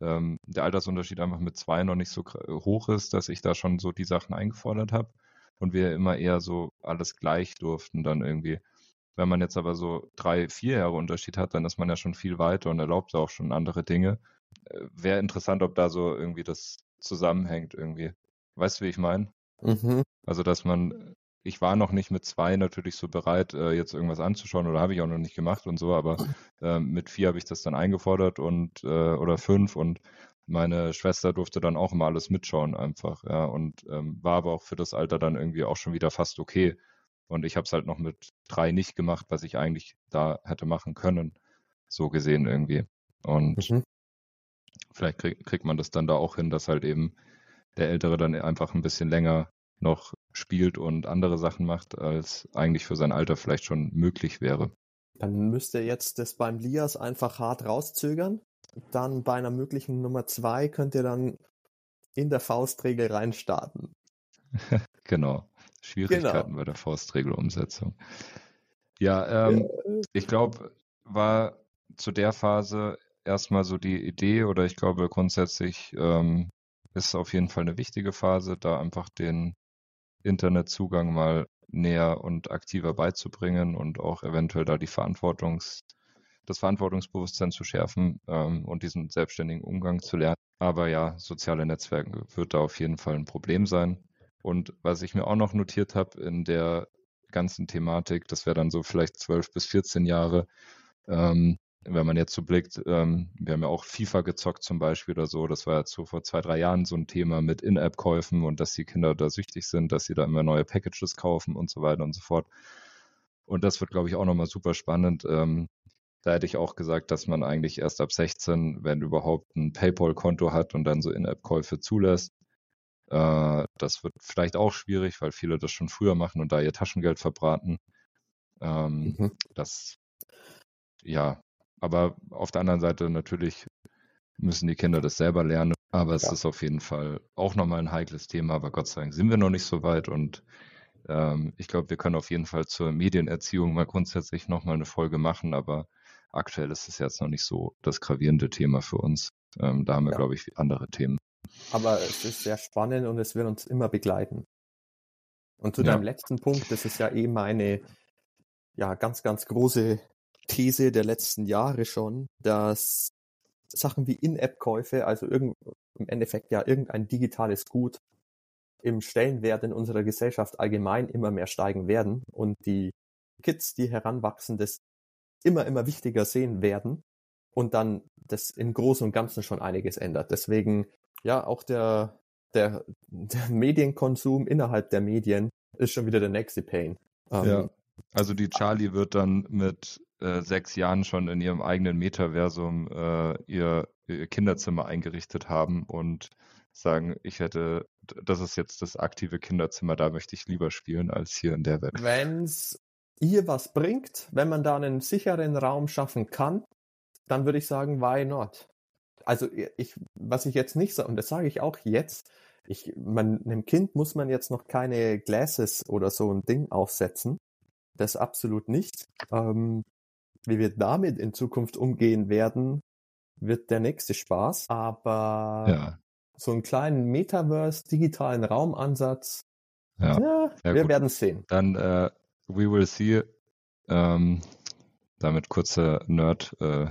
ähm, der Altersunterschied einfach mit zwei noch nicht so hoch ist, dass ich da schon so die Sachen eingefordert habe und wir immer eher so alles gleich durften dann irgendwie. Wenn man jetzt aber so drei, vier Jahre Unterschied hat, dann ist man ja schon viel weiter und erlaubt auch schon andere Dinge. Äh, Wäre interessant, ob da so irgendwie das zusammenhängt irgendwie. Weißt du, wie ich meine? Mhm. Also, dass man ich war noch nicht mit zwei natürlich so bereit, äh, jetzt irgendwas anzuschauen oder habe ich auch noch nicht gemacht und so, aber äh, mit vier habe ich das dann eingefordert und äh, oder fünf und meine Schwester durfte dann auch immer alles mitschauen einfach, ja, und ähm, war aber auch für das Alter dann irgendwie auch schon wieder fast okay. Und ich habe es halt noch mit drei nicht gemacht, was ich eigentlich da hätte machen können, so gesehen irgendwie. Und mhm. vielleicht krieg, kriegt man das dann da auch hin, dass halt eben der Ältere dann einfach ein bisschen länger noch spielt und andere Sachen macht, als eigentlich für sein Alter vielleicht schon möglich wäre. Dann müsste jetzt das beim Lias einfach hart rauszögern. Dann bei einer möglichen Nummer zwei könnt ihr dann in der Faustregel reinstarten. genau. Schwierigkeiten genau. bei der Faustregelumsetzung. Ja, ähm, ja. ich glaube, war zu der Phase erstmal so die Idee oder ich glaube grundsätzlich ähm, ist auf jeden Fall eine wichtige Phase, da einfach den Internetzugang mal näher und aktiver beizubringen und auch eventuell da die Verantwortungs, das Verantwortungsbewusstsein zu schärfen ähm, und diesen selbstständigen Umgang zu lernen. Aber ja, soziale Netzwerke wird da auf jeden Fall ein Problem sein. Und was ich mir auch noch notiert habe in der ganzen Thematik, das wäre dann so vielleicht 12 bis 14 Jahre, ähm, wenn man jetzt so blickt, ähm, wir haben ja auch FIFA gezockt zum Beispiel oder so, das war ja so vor zwei, drei Jahren so ein Thema mit In-App-Käufen und dass die Kinder da süchtig sind, dass sie da immer neue Packages kaufen und so weiter und so fort. Und das wird, glaube ich, auch nochmal super spannend. Ähm, da hätte ich auch gesagt, dass man eigentlich erst ab 16, wenn überhaupt ein PayPal-Konto hat und dann so In-App-Käufe zulässt. Äh, das wird vielleicht auch schwierig, weil viele das schon früher machen und da ihr Taschengeld verbraten. Ähm, mhm. Das, ja, aber auf der anderen Seite natürlich müssen die Kinder das selber lernen. Aber es ja. ist auf jeden Fall auch nochmal ein heikles Thema. Aber Gott sei Dank sind wir noch nicht so weit. Und ähm, ich glaube, wir können auf jeden Fall zur Medienerziehung mal grundsätzlich nochmal eine Folge machen. Aber aktuell ist es jetzt noch nicht so das gravierende Thema für uns. Ähm, da haben wir, ja. glaube ich, andere Themen. Aber es ist sehr spannend und es wird uns immer begleiten. Und zu ja. deinem letzten Punkt, das ist ja eh meine ja, ganz, ganz große These der letzten Jahre schon, dass Sachen wie In-App-Käufe, also im Endeffekt ja irgendein digitales Gut, im Stellenwert in unserer Gesellschaft allgemein immer mehr steigen werden und die Kids, die heranwachsen, das immer, immer wichtiger sehen werden und dann das im Großen und Ganzen schon einiges ändert. Deswegen, ja, auch der, der, der Medienkonsum innerhalb der Medien ist schon wieder der nächste Pain. Ähm, ja. Also die Charlie wird dann mit äh, sechs Jahren schon in ihrem eigenen Metaversum äh, ihr, ihr, Kinderzimmer eingerichtet haben und sagen, ich hätte, das ist jetzt das aktive Kinderzimmer, da möchte ich lieber spielen als hier in der Welt. Wenn's ihr was bringt, wenn man da einen sicheren Raum schaffen kann, dann würde ich sagen, why not? Also ich, was ich jetzt nicht sage, und das sage ich auch jetzt, ich, man, einem Kind muss man jetzt noch keine Glasses oder so ein Ding aufsetzen. Das absolut nicht. Ähm, wie wir damit in Zukunft umgehen werden, wird der nächste Spaß. Aber ja. so einen kleinen Metaverse, digitalen Raumansatz, ja, ja, ja wir werden es sehen. Dann äh, we will see. Ähm, damit kurzer Nerd. Äh,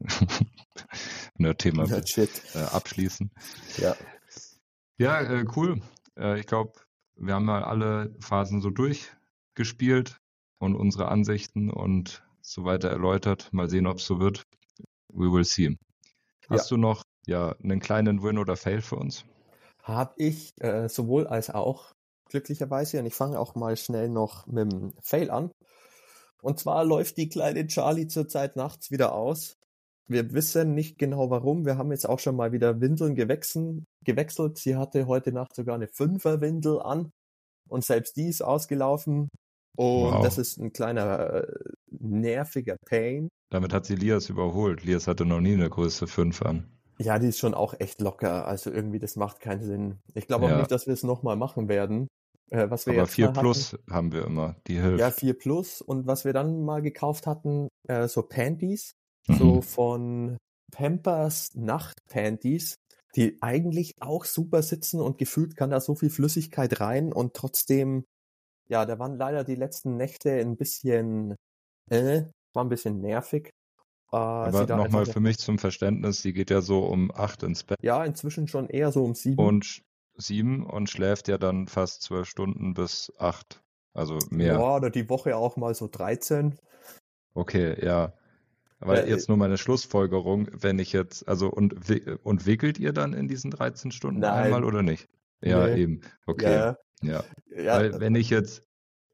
Nerd-Thema Nerd äh, abschließen. Ja. Ja, äh, cool. Äh, ich glaube, wir haben mal alle Phasen so durchgespielt und unsere Ansichten und so weiter erläutert. Mal sehen, ob es so wird. We will see. Hast ja. du noch ja einen kleinen Win oder Fail für uns? Hab ich äh, sowohl als auch glücklicherweise und ich fange auch mal schnell noch mit dem Fail an. Und zwar läuft die kleine Charlie zurzeit nachts wieder aus. Wir wissen nicht genau warum. Wir haben jetzt auch schon mal wieder Windeln gewechselt. gewechselt. Sie hatte heute Nacht sogar eine Fünferwindel an und selbst die ist ausgelaufen. Und wow. das ist ein kleiner äh, nerviger Pain. Damit hat sie Lias überholt. Lias hatte noch nie eine Größe 5 an. Ja, die ist schon auch echt locker. Also irgendwie, das macht keinen Sinn. Ich glaube auch ja. nicht, dass wir es nochmal machen werden. Äh, was wir Aber jetzt 4 Plus hatten. haben wir immer, die hilft. Ja, 4 Plus. Und was wir dann mal gekauft hatten, äh, so Panties, mhm. so von Pampers Nachtpanties, die eigentlich auch super sitzen und gefühlt kann da so viel Flüssigkeit rein und trotzdem ja, da waren leider die letzten Nächte ein bisschen, äh, war ein bisschen nervig. Äh, Aber nochmal für mich zum Verständnis, sie geht ja so um acht ins Bett. Ja, inzwischen schon eher so um sieben. Und sieben und schläft ja dann fast zwölf Stunden bis acht. Also mehr. Ja, oder die Woche auch mal so 13. Okay, ja. Aber äh, jetzt nur meine Schlussfolgerung, wenn ich jetzt, also und, und wickelt ihr dann in diesen 13 Stunden Nein. einmal oder nicht? Ja, nee. eben. Okay. Ja. Ja. ja. Weil wenn ich jetzt,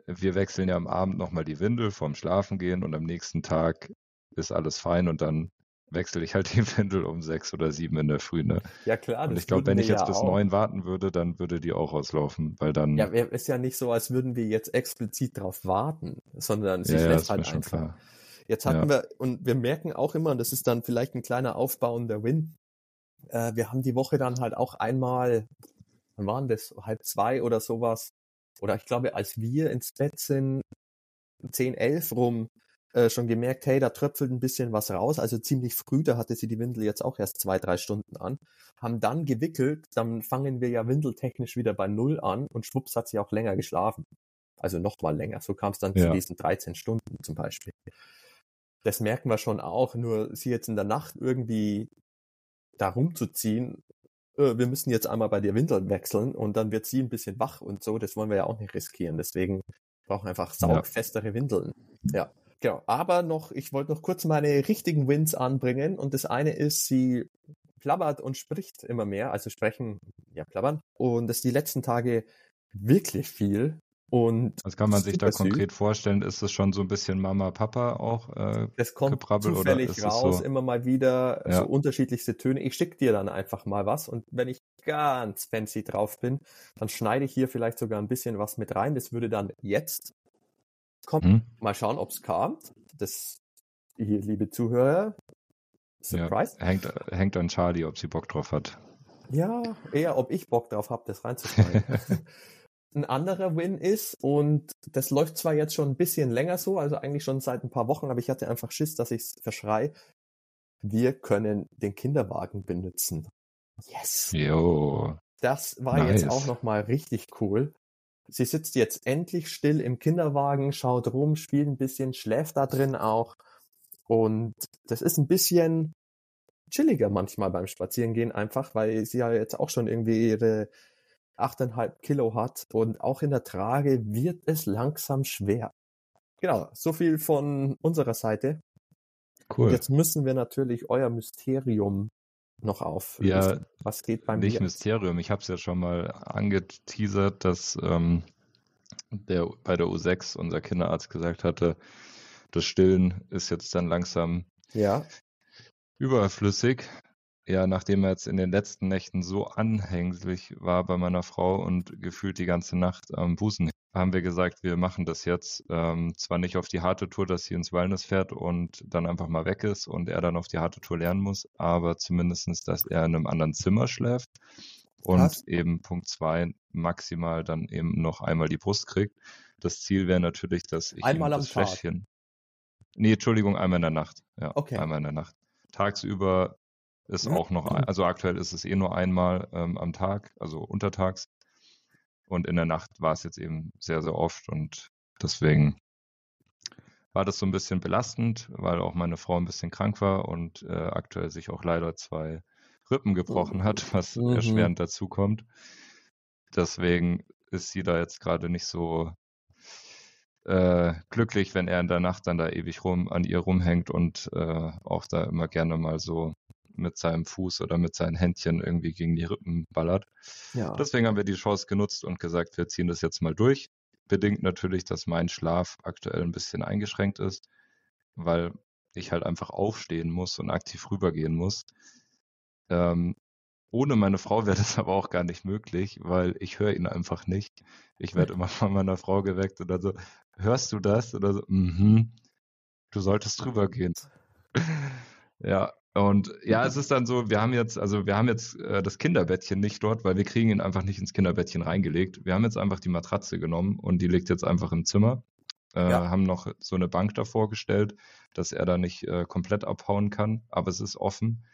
wir wechseln ja am Abend nochmal die Windel vorm Schlafen gehen und am nächsten Tag ist alles fein und dann wechsle ich halt die Windel um sechs oder sieben in der Früh. Ne? Ja klar. Und ich glaube, wenn ich jetzt ja bis auch. neun warten würde, dann würde die auch auslaufen, weil dann. Ja, ist ja nicht so, als würden wir jetzt explizit darauf warten, sondern sie ja, schläft ja, halt einfach. Klar. Jetzt hatten ja. wir, und wir merken auch immer, und das ist dann vielleicht ein kleiner aufbauender Win, äh, wir haben die Woche dann halt auch einmal wann waren das? Halb zwei oder sowas. Oder ich glaube, als wir ins Bett sind, 10, 11 rum, äh, schon gemerkt, hey, da tröpfelt ein bisschen was raus. Also ziemlich früh, da hatte sie die Windel jetzt auch erst zwei, drei Stunden an. Haben dann gewickelt, dann fangen wir ja windeltechnisch wieder bei Null an und schwupps hat sie auch länger geschlafen. Also noch mal länger. So kam es dann ja. zu diesen 13 Stunden zum Beispiel. Das merken wir schon auch, nur sie jetzt in der Nacht irgendwie da rumzuziehen, äh, wir müssen jetzt einmal bei dir Windeln wechseln und dann wird sie ein bisschen wach und so, das wollen wir ja auch nicht riskieren. Deswegen brauchen wir einfach saugfestere ja. Windeln. Ja. Genau. Aber noch, ich wollte noch kurz meine richtigen Wins anbringen und das eine ist, sie plappert und spricht immer mehr, also sprechen, ja, plappern. Und das die letzten Tage wirklich viel. Und Was kann man sich da konkret süß. vorstellen? Ist es schon so ein bisschen Mama, Papa auch? Äh, das kommt zufällig raus, so? immer mal wieder ja. so unterschiedlichste Töne. Ich schicke dir dann einfach mal was und wenn ich ganz fancy drauf bin, dann schneide ich hier vielleicht sogar ein bisschen was mit rein. Das würde dann jetzt kommen. Hm. Mal schauen, ob es kam. Das hier, liebe Zuhörer, Surprise. Ja, hängt, hängt an Charlie, ob sie Bock drauf hat. Ja, eher, ob ich Bock drauf habe, das reinzuschneiden. ein anderer Win ist, und das läuft zwar jetzt schon ein bisschen länger so, also eigentlich schon seit ein paar Wochen, aber ich hatte einfach Schiss, dass ich es verschrei. Wir können den Kinderwagen benutzen. Yes. Jo. Das war nice. jetzt auch nochmal richtig cool. Sie sitzt jetzt endlich still im Kinderwagen, schaut rum, spielt ein bisschen, schläft da drin auch. Und das ist ein bisschen chilliger manchmal beim Spazierengehen einfach, weil sie ja jetzt auch schon irgendwie ihre 8,5 Kilo hat und auch in der Trage wird es langsam schwer. Genau, so viel von unserer Seite. Cool. Und jetzt müssen wir natürlich euer Mysterium noch auf. Ja, was geht beim Nicht jetzt? Mysterium, ich habe es ja schon mal angeteasert, dass ähm, der bei der U6 unser Kinderarzt gesagt hatte, das Stillen ist jetzt dann langsam ja. überflüssig ja, nachdem er jetzt in den letzten Nächten so anhänglich war bei meiner Frau und gefühlt die ganze Nacht am Busen, haben wir gesagt, wir machen das jetzt. Ähm, zwar nicht auf die harte Tour, dass sie ins Wellness fährt und dann einfach mal weg ist und er dann auf die harte Tour lernen muss, aber zumindestens, dass er in einem anderen Zimmer schläft und Was? eben Punkt zwei maximal dann eben noch einmal die Brust kriegt. Das Ziel wäre natürlich, dass ich einmal ihm das Fläschchen. Nee, Entschuldigung, einmal in der Nacht. Ja, okay. einmal in der Nacht. Tagsüber ist auch noch, ein, also aktuell ist es eh nur einmal ähm, am Tag, also untertags. Und in der Nacht war es jetzt eben sehr, sehr oft und deswegen war das so ein bisschen belastend, weil auch meine Frau ein bisschen krank war und äh, aktuell sich auch leider zwei Rippen gebrochen hat, was mhm. erschwerend dazu kommt. Deswegen ist sie da jetzt gerade nicht so äh, glücklich, wenn er in der Nacht dann da ewig rum an ihr rumhängt und äh, auch da immer gerne mal so mit seinem Fuß oder mit seinen Händchen irgendwie gegen die Rippen ballert. Ja. Deswegen haben wir die Chance genutzt und gesagt, wir ziehen das jetzt mal durch. Bedingt natürlich, dass mein Schlaf aktuell ein bisschen eingeschränkt ist, weil ich halt einfach aufstehen muss und aktiv rübergehen muss. Ähm, ohne meine Frau wäre das aber auch gar nicht möglich, weil ich höre ihn einfach nicht. Ich werde immer von meiner Frau geweckt oder so, hörst du das? Oder so, mhm, du solltest rübergehen. ja, und ja, es ist dann so, wir haben jetzt, also wir haben jetzt äh, das Kinderbettchen nicht dort, weil wir kriegen ihn einfach nicht ins Kinderbettchen reingelegt. Wir haben jetzt einfach die Matratze genommen und die liegt jetzt einfach im Zimmer. Äh, ja. Haben noch so eine Bank davor gestellt, dass er da nicht äh, komplett abhauen kann, aber es ist offen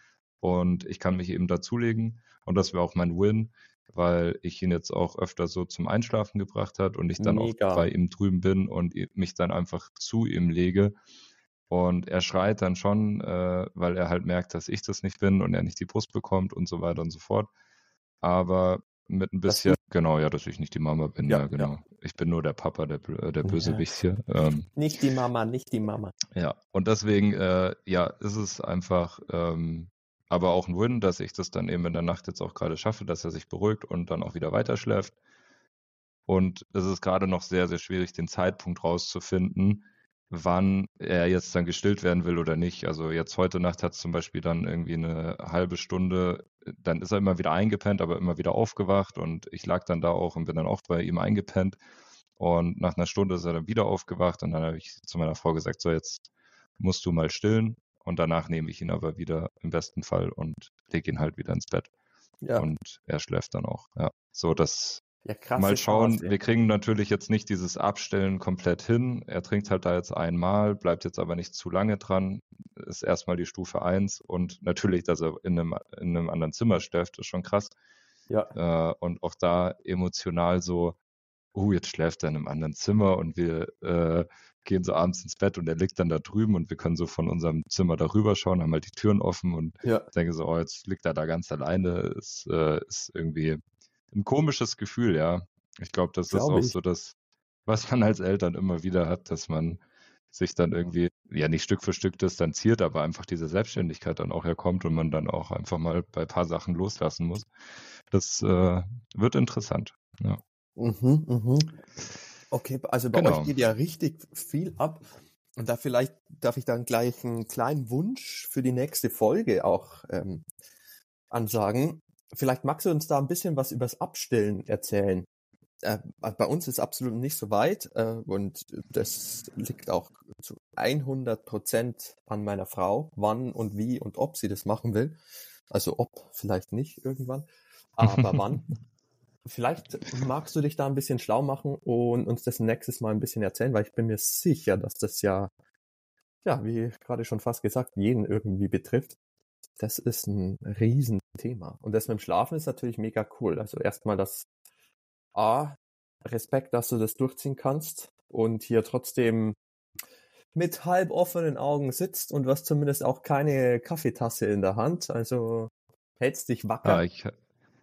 und ich kann mich eben dazulegen und das wäre auch mein Win, weil ich ihn jetzt auch öfter so zum Einschlafen gebracht hat und ich dann Mega. auch bei ihm drüben bin und mich dann einfach zu ihm lege und er schreit dann schon, äh, weil er halt merkt, dass ich das nicht bin und er nicht die Brust bekommt und so weiter und so fort. Aber mit ein bisschen, genau, ja, dass ich nicht die Mama bin, ja, ja genau. Ja. Ich bin nur der Papa, der, der Bösewicht hier. Ähm, nicht die Mama, nicht die Mama. Ja, und deswegen, äh, ja, ist es einfach, ähm, aber auch ein Win, dass ich das dann eben in der Nacht jetzt auch gerade schaffe, dass er sich beruhigt und dann auch wieder weiter schläft. Und es ist gerade noch sehr, sehr schwierig, den Zeitpunkt rauszufinden, wann er jetzt dann gestillt werden will oder nicht. Also jetzt heute Nacht hat es zum Beispiel dann irgendwie eine halbe Stunde, dann ist er immer wieder eingepennt, aber immer wieder aufgewacht und ich lag dann da auch und bin dann auch bei ihm eingepennt. Und nach einer Stunde ist er dann wieder aufgewacht und dann habe ich zu meiner Frau gesagt, so jetzt musst du mal stillen und danach nehme ich ihn aber wieder im besten Fall und lege ihn halt wieder ins Bett. Ja. Und er schläft dann auch. Ja, so das ja, krass. Mal schauen, wir kriegen natürlich jetzt nicht dieses Abstellen komplett hin. Er trinkt halt da jetzt einmal, bleibt jetzt aber nicht zu lange dran. Ist erstmal die Stufe 1 und natürlich, dass er in einem, in einem anderen Zimmer schläft, ist schon krass. Ja. Äh, und auch da emotional so, oh, jetzt schläft er in einem anderen Zimmer und wir äh, gehen so abends ins Bett und er liegt dann da drüben und wir können so von unserem Zimmer darüber schauen, haben halt die Türen offen und ja. denke so, oh, jetzt liegt er da ganz alleine. Es äh, ist irgendwie ein komisches Gefühl, ja. Ich glaube, das Glaub ist auch ich. so das, was man als Eltern immer wieder hat, dass man sich dann irgendwie, ja nicht Stück für Stück distanziert, aber einfach diese Selbstständigkeit dann auch herkommt und man dann auch einfach mal bei ein paar Sachen loslassen muss. Das äh, wird interessant. Ja. Mhm, mhm. Okay, also bei genau. euch geht ja richtig viel ab. Und da vielleicht darf ich dann gleich einen kleinen Wunsch für die nächste Folge auch ähm, ansagen. Vielleicht magst du uns da ein bisschen was übers Abstellen erzählen. Äh, bei uns ist absolut nicht so weit äh, und das liegt auch zu 100 Prozent an meiner Frau, wann und wie und ob sie das machen will. Also ob, vielleicht nicht irgendwann, aber wann. Vielleicht magst du dich da ein bisschen schlau machen und uns das nächstes Mal ein bisschen erzählen, weil ich bin mir sicher, dass das ja, ja, wie gerade schon fast gesagt, jeden irgendwie betrifft. Das ist ein Riesenthema. Und das mit dem Schlafen ist natürlich mega cool. Also erstmal das A, Respekt, dass du das durchziehen kannst und hier trotzdem mit halb offenen Augen sitzt und du hast zumindest auch keine Kaffeetasse in der Hand. Also hältst dich wacker. Ja, ich,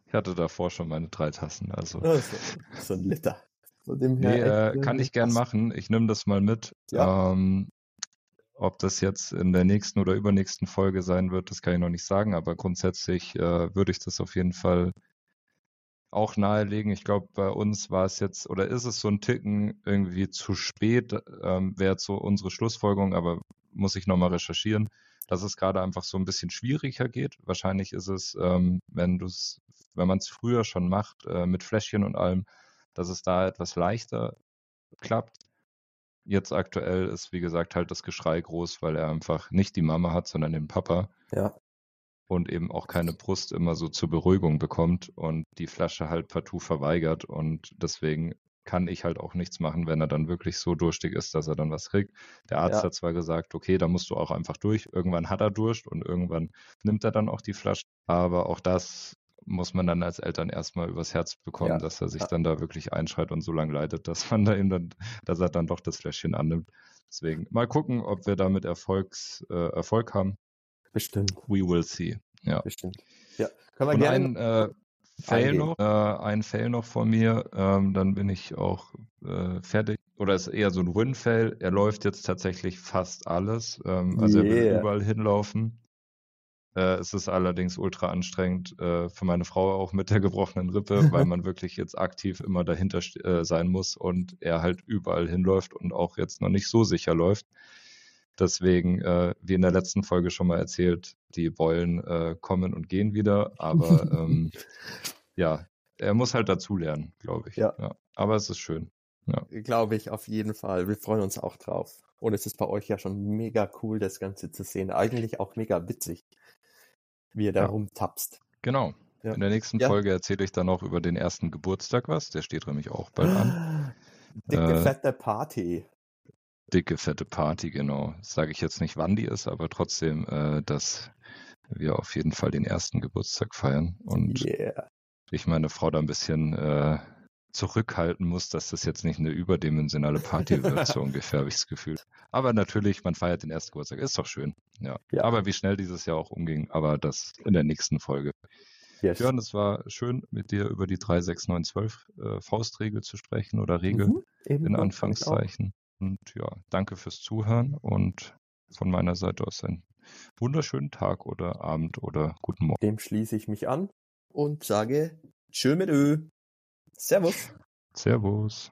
ich hatte davor schon meine drei Tassen, also. Oh, so, so, ein Liter. Von dem her nee, äh, kann ich gern machen. Ich nehme das mal mit. Ja. Ähm, ob das jetzt in der nächsten oder übernächsten Folge sein wird, das kann ich noch nicht sagen, aber grundsätzlich äh, würde ich das auf jeden Fall auch nahelegen. Ich glaube, bei uns war es jetzt oder ist es so ein Ticken irgendwie zu spät, ähm, wäre so unsere Schlussfolgerung, aber muss ich nochmal recherchieren, dass es gerade einfach so ein bisschen schwieriger geht. Wahrscheinlich ist es, ähm, wenn du es wenn man es früher schon macht, äh, mit Fläschchen und allem, dass es da etwas leichter klappt. Jetzt aktuell ist, wie gesagt, halt das Geschrei groß, weil er einfach nicht die Mama hat, sondern den Papa. Ja. Und eben auch keine Brust immer so zur Beruhigung bekommt und die Flasche halt partout verweigert. Und deswegen kann ich halt auch nichts machen, wenn er dann wirklich so durstig ist, dass er dann was kriegt. Der Arzt ja. hat zwar gesagt, okay, da musst du auch einfach durch. Irgendwann hat er Durst und irgendwann nimmt er dann auch die Flasche. Aber auch das muss man dann als Eltern erstmal übers Herz bekommen, ja. dass er sich ja. dann da wirklich einschreit und so lange leidet, dass man da ihm dann, dass er dann doch das Fläschchen annimmt. Deswegen mal gucken, ob wir damit Erfolgs, äh, Erfolg haben. Bestimmt. We will see. Ja. Bestimmt. Ja. Können wir und gerne. Ein, äh, Fail noch, äh, ein Fail noch von mir, ähm, dann bin ich auch äh, fertig. Oder ist eher so ein Win-Fail. Er läuft jetzt tatsächlich fast alles. Ähm, also yeah. er will überall hinlaufen. Äh, es ist allerdings ultra anstrengend äh, für meine Frau auch mit der gebrochenen Rippe, weil man wirklich jetzt aktiv immer dahinter äh, sein muss und er halt überall hinläuft und auch jetzt noch nicht so sicher läuft. Deswegen, äh, wie in der letzten Folge schon mal erzählt, die Beulen äh, kommen und gehen wieder, aber ähm, ja, er muss halt dazulernen, glaube ich. Ja. ja. Aber es ist schön. Ja. Glaube ich auf jeden Fall. Wir freuen uns auch drauf. Und es ist bei euch ja schon mega cool, das Ganze zu sehen. Eigentlich auch mega witzig wie ihr da ja. rumtapst. Genau. Ja. In der nächsten ja. Folge erzähle ich dann noch über den ersten Geburtstag was. Der steht nämlich auch bald an. Dicke, äh, fette Party. Dicke, fette Party, genau. Sage ich jetzt nicht, wann die ist, aber trotzdem, äh, dass wir auf jeden Fall den ersten Geburtstag feiern. Und yeah. ich meine Frau da ein bisschen äh, zurückhalten muss, dass das jetzt nicht eine überdimensionale Party wird, so ungefähr habe ich das Gefühl. Aber natürlich, man feiert den ersten Geburtstag, ist doch schön. Ja. ja. Aber wie schnell dieses Jahr auch umging, aber das in der nächsten Folge. Yes. Jörn, es war schön, mit dir über die 36912 äh, Faustregel zu sprechen oder Regel mhm, in Anfangszeichen. Und ja, danke fürs Zuhören und von meiner Seite aus einen wunderschönen Tag oder Abend oder guten Morgen. Dem schließe ich mich an und sage Tschö mit Ö. Servus. Servus.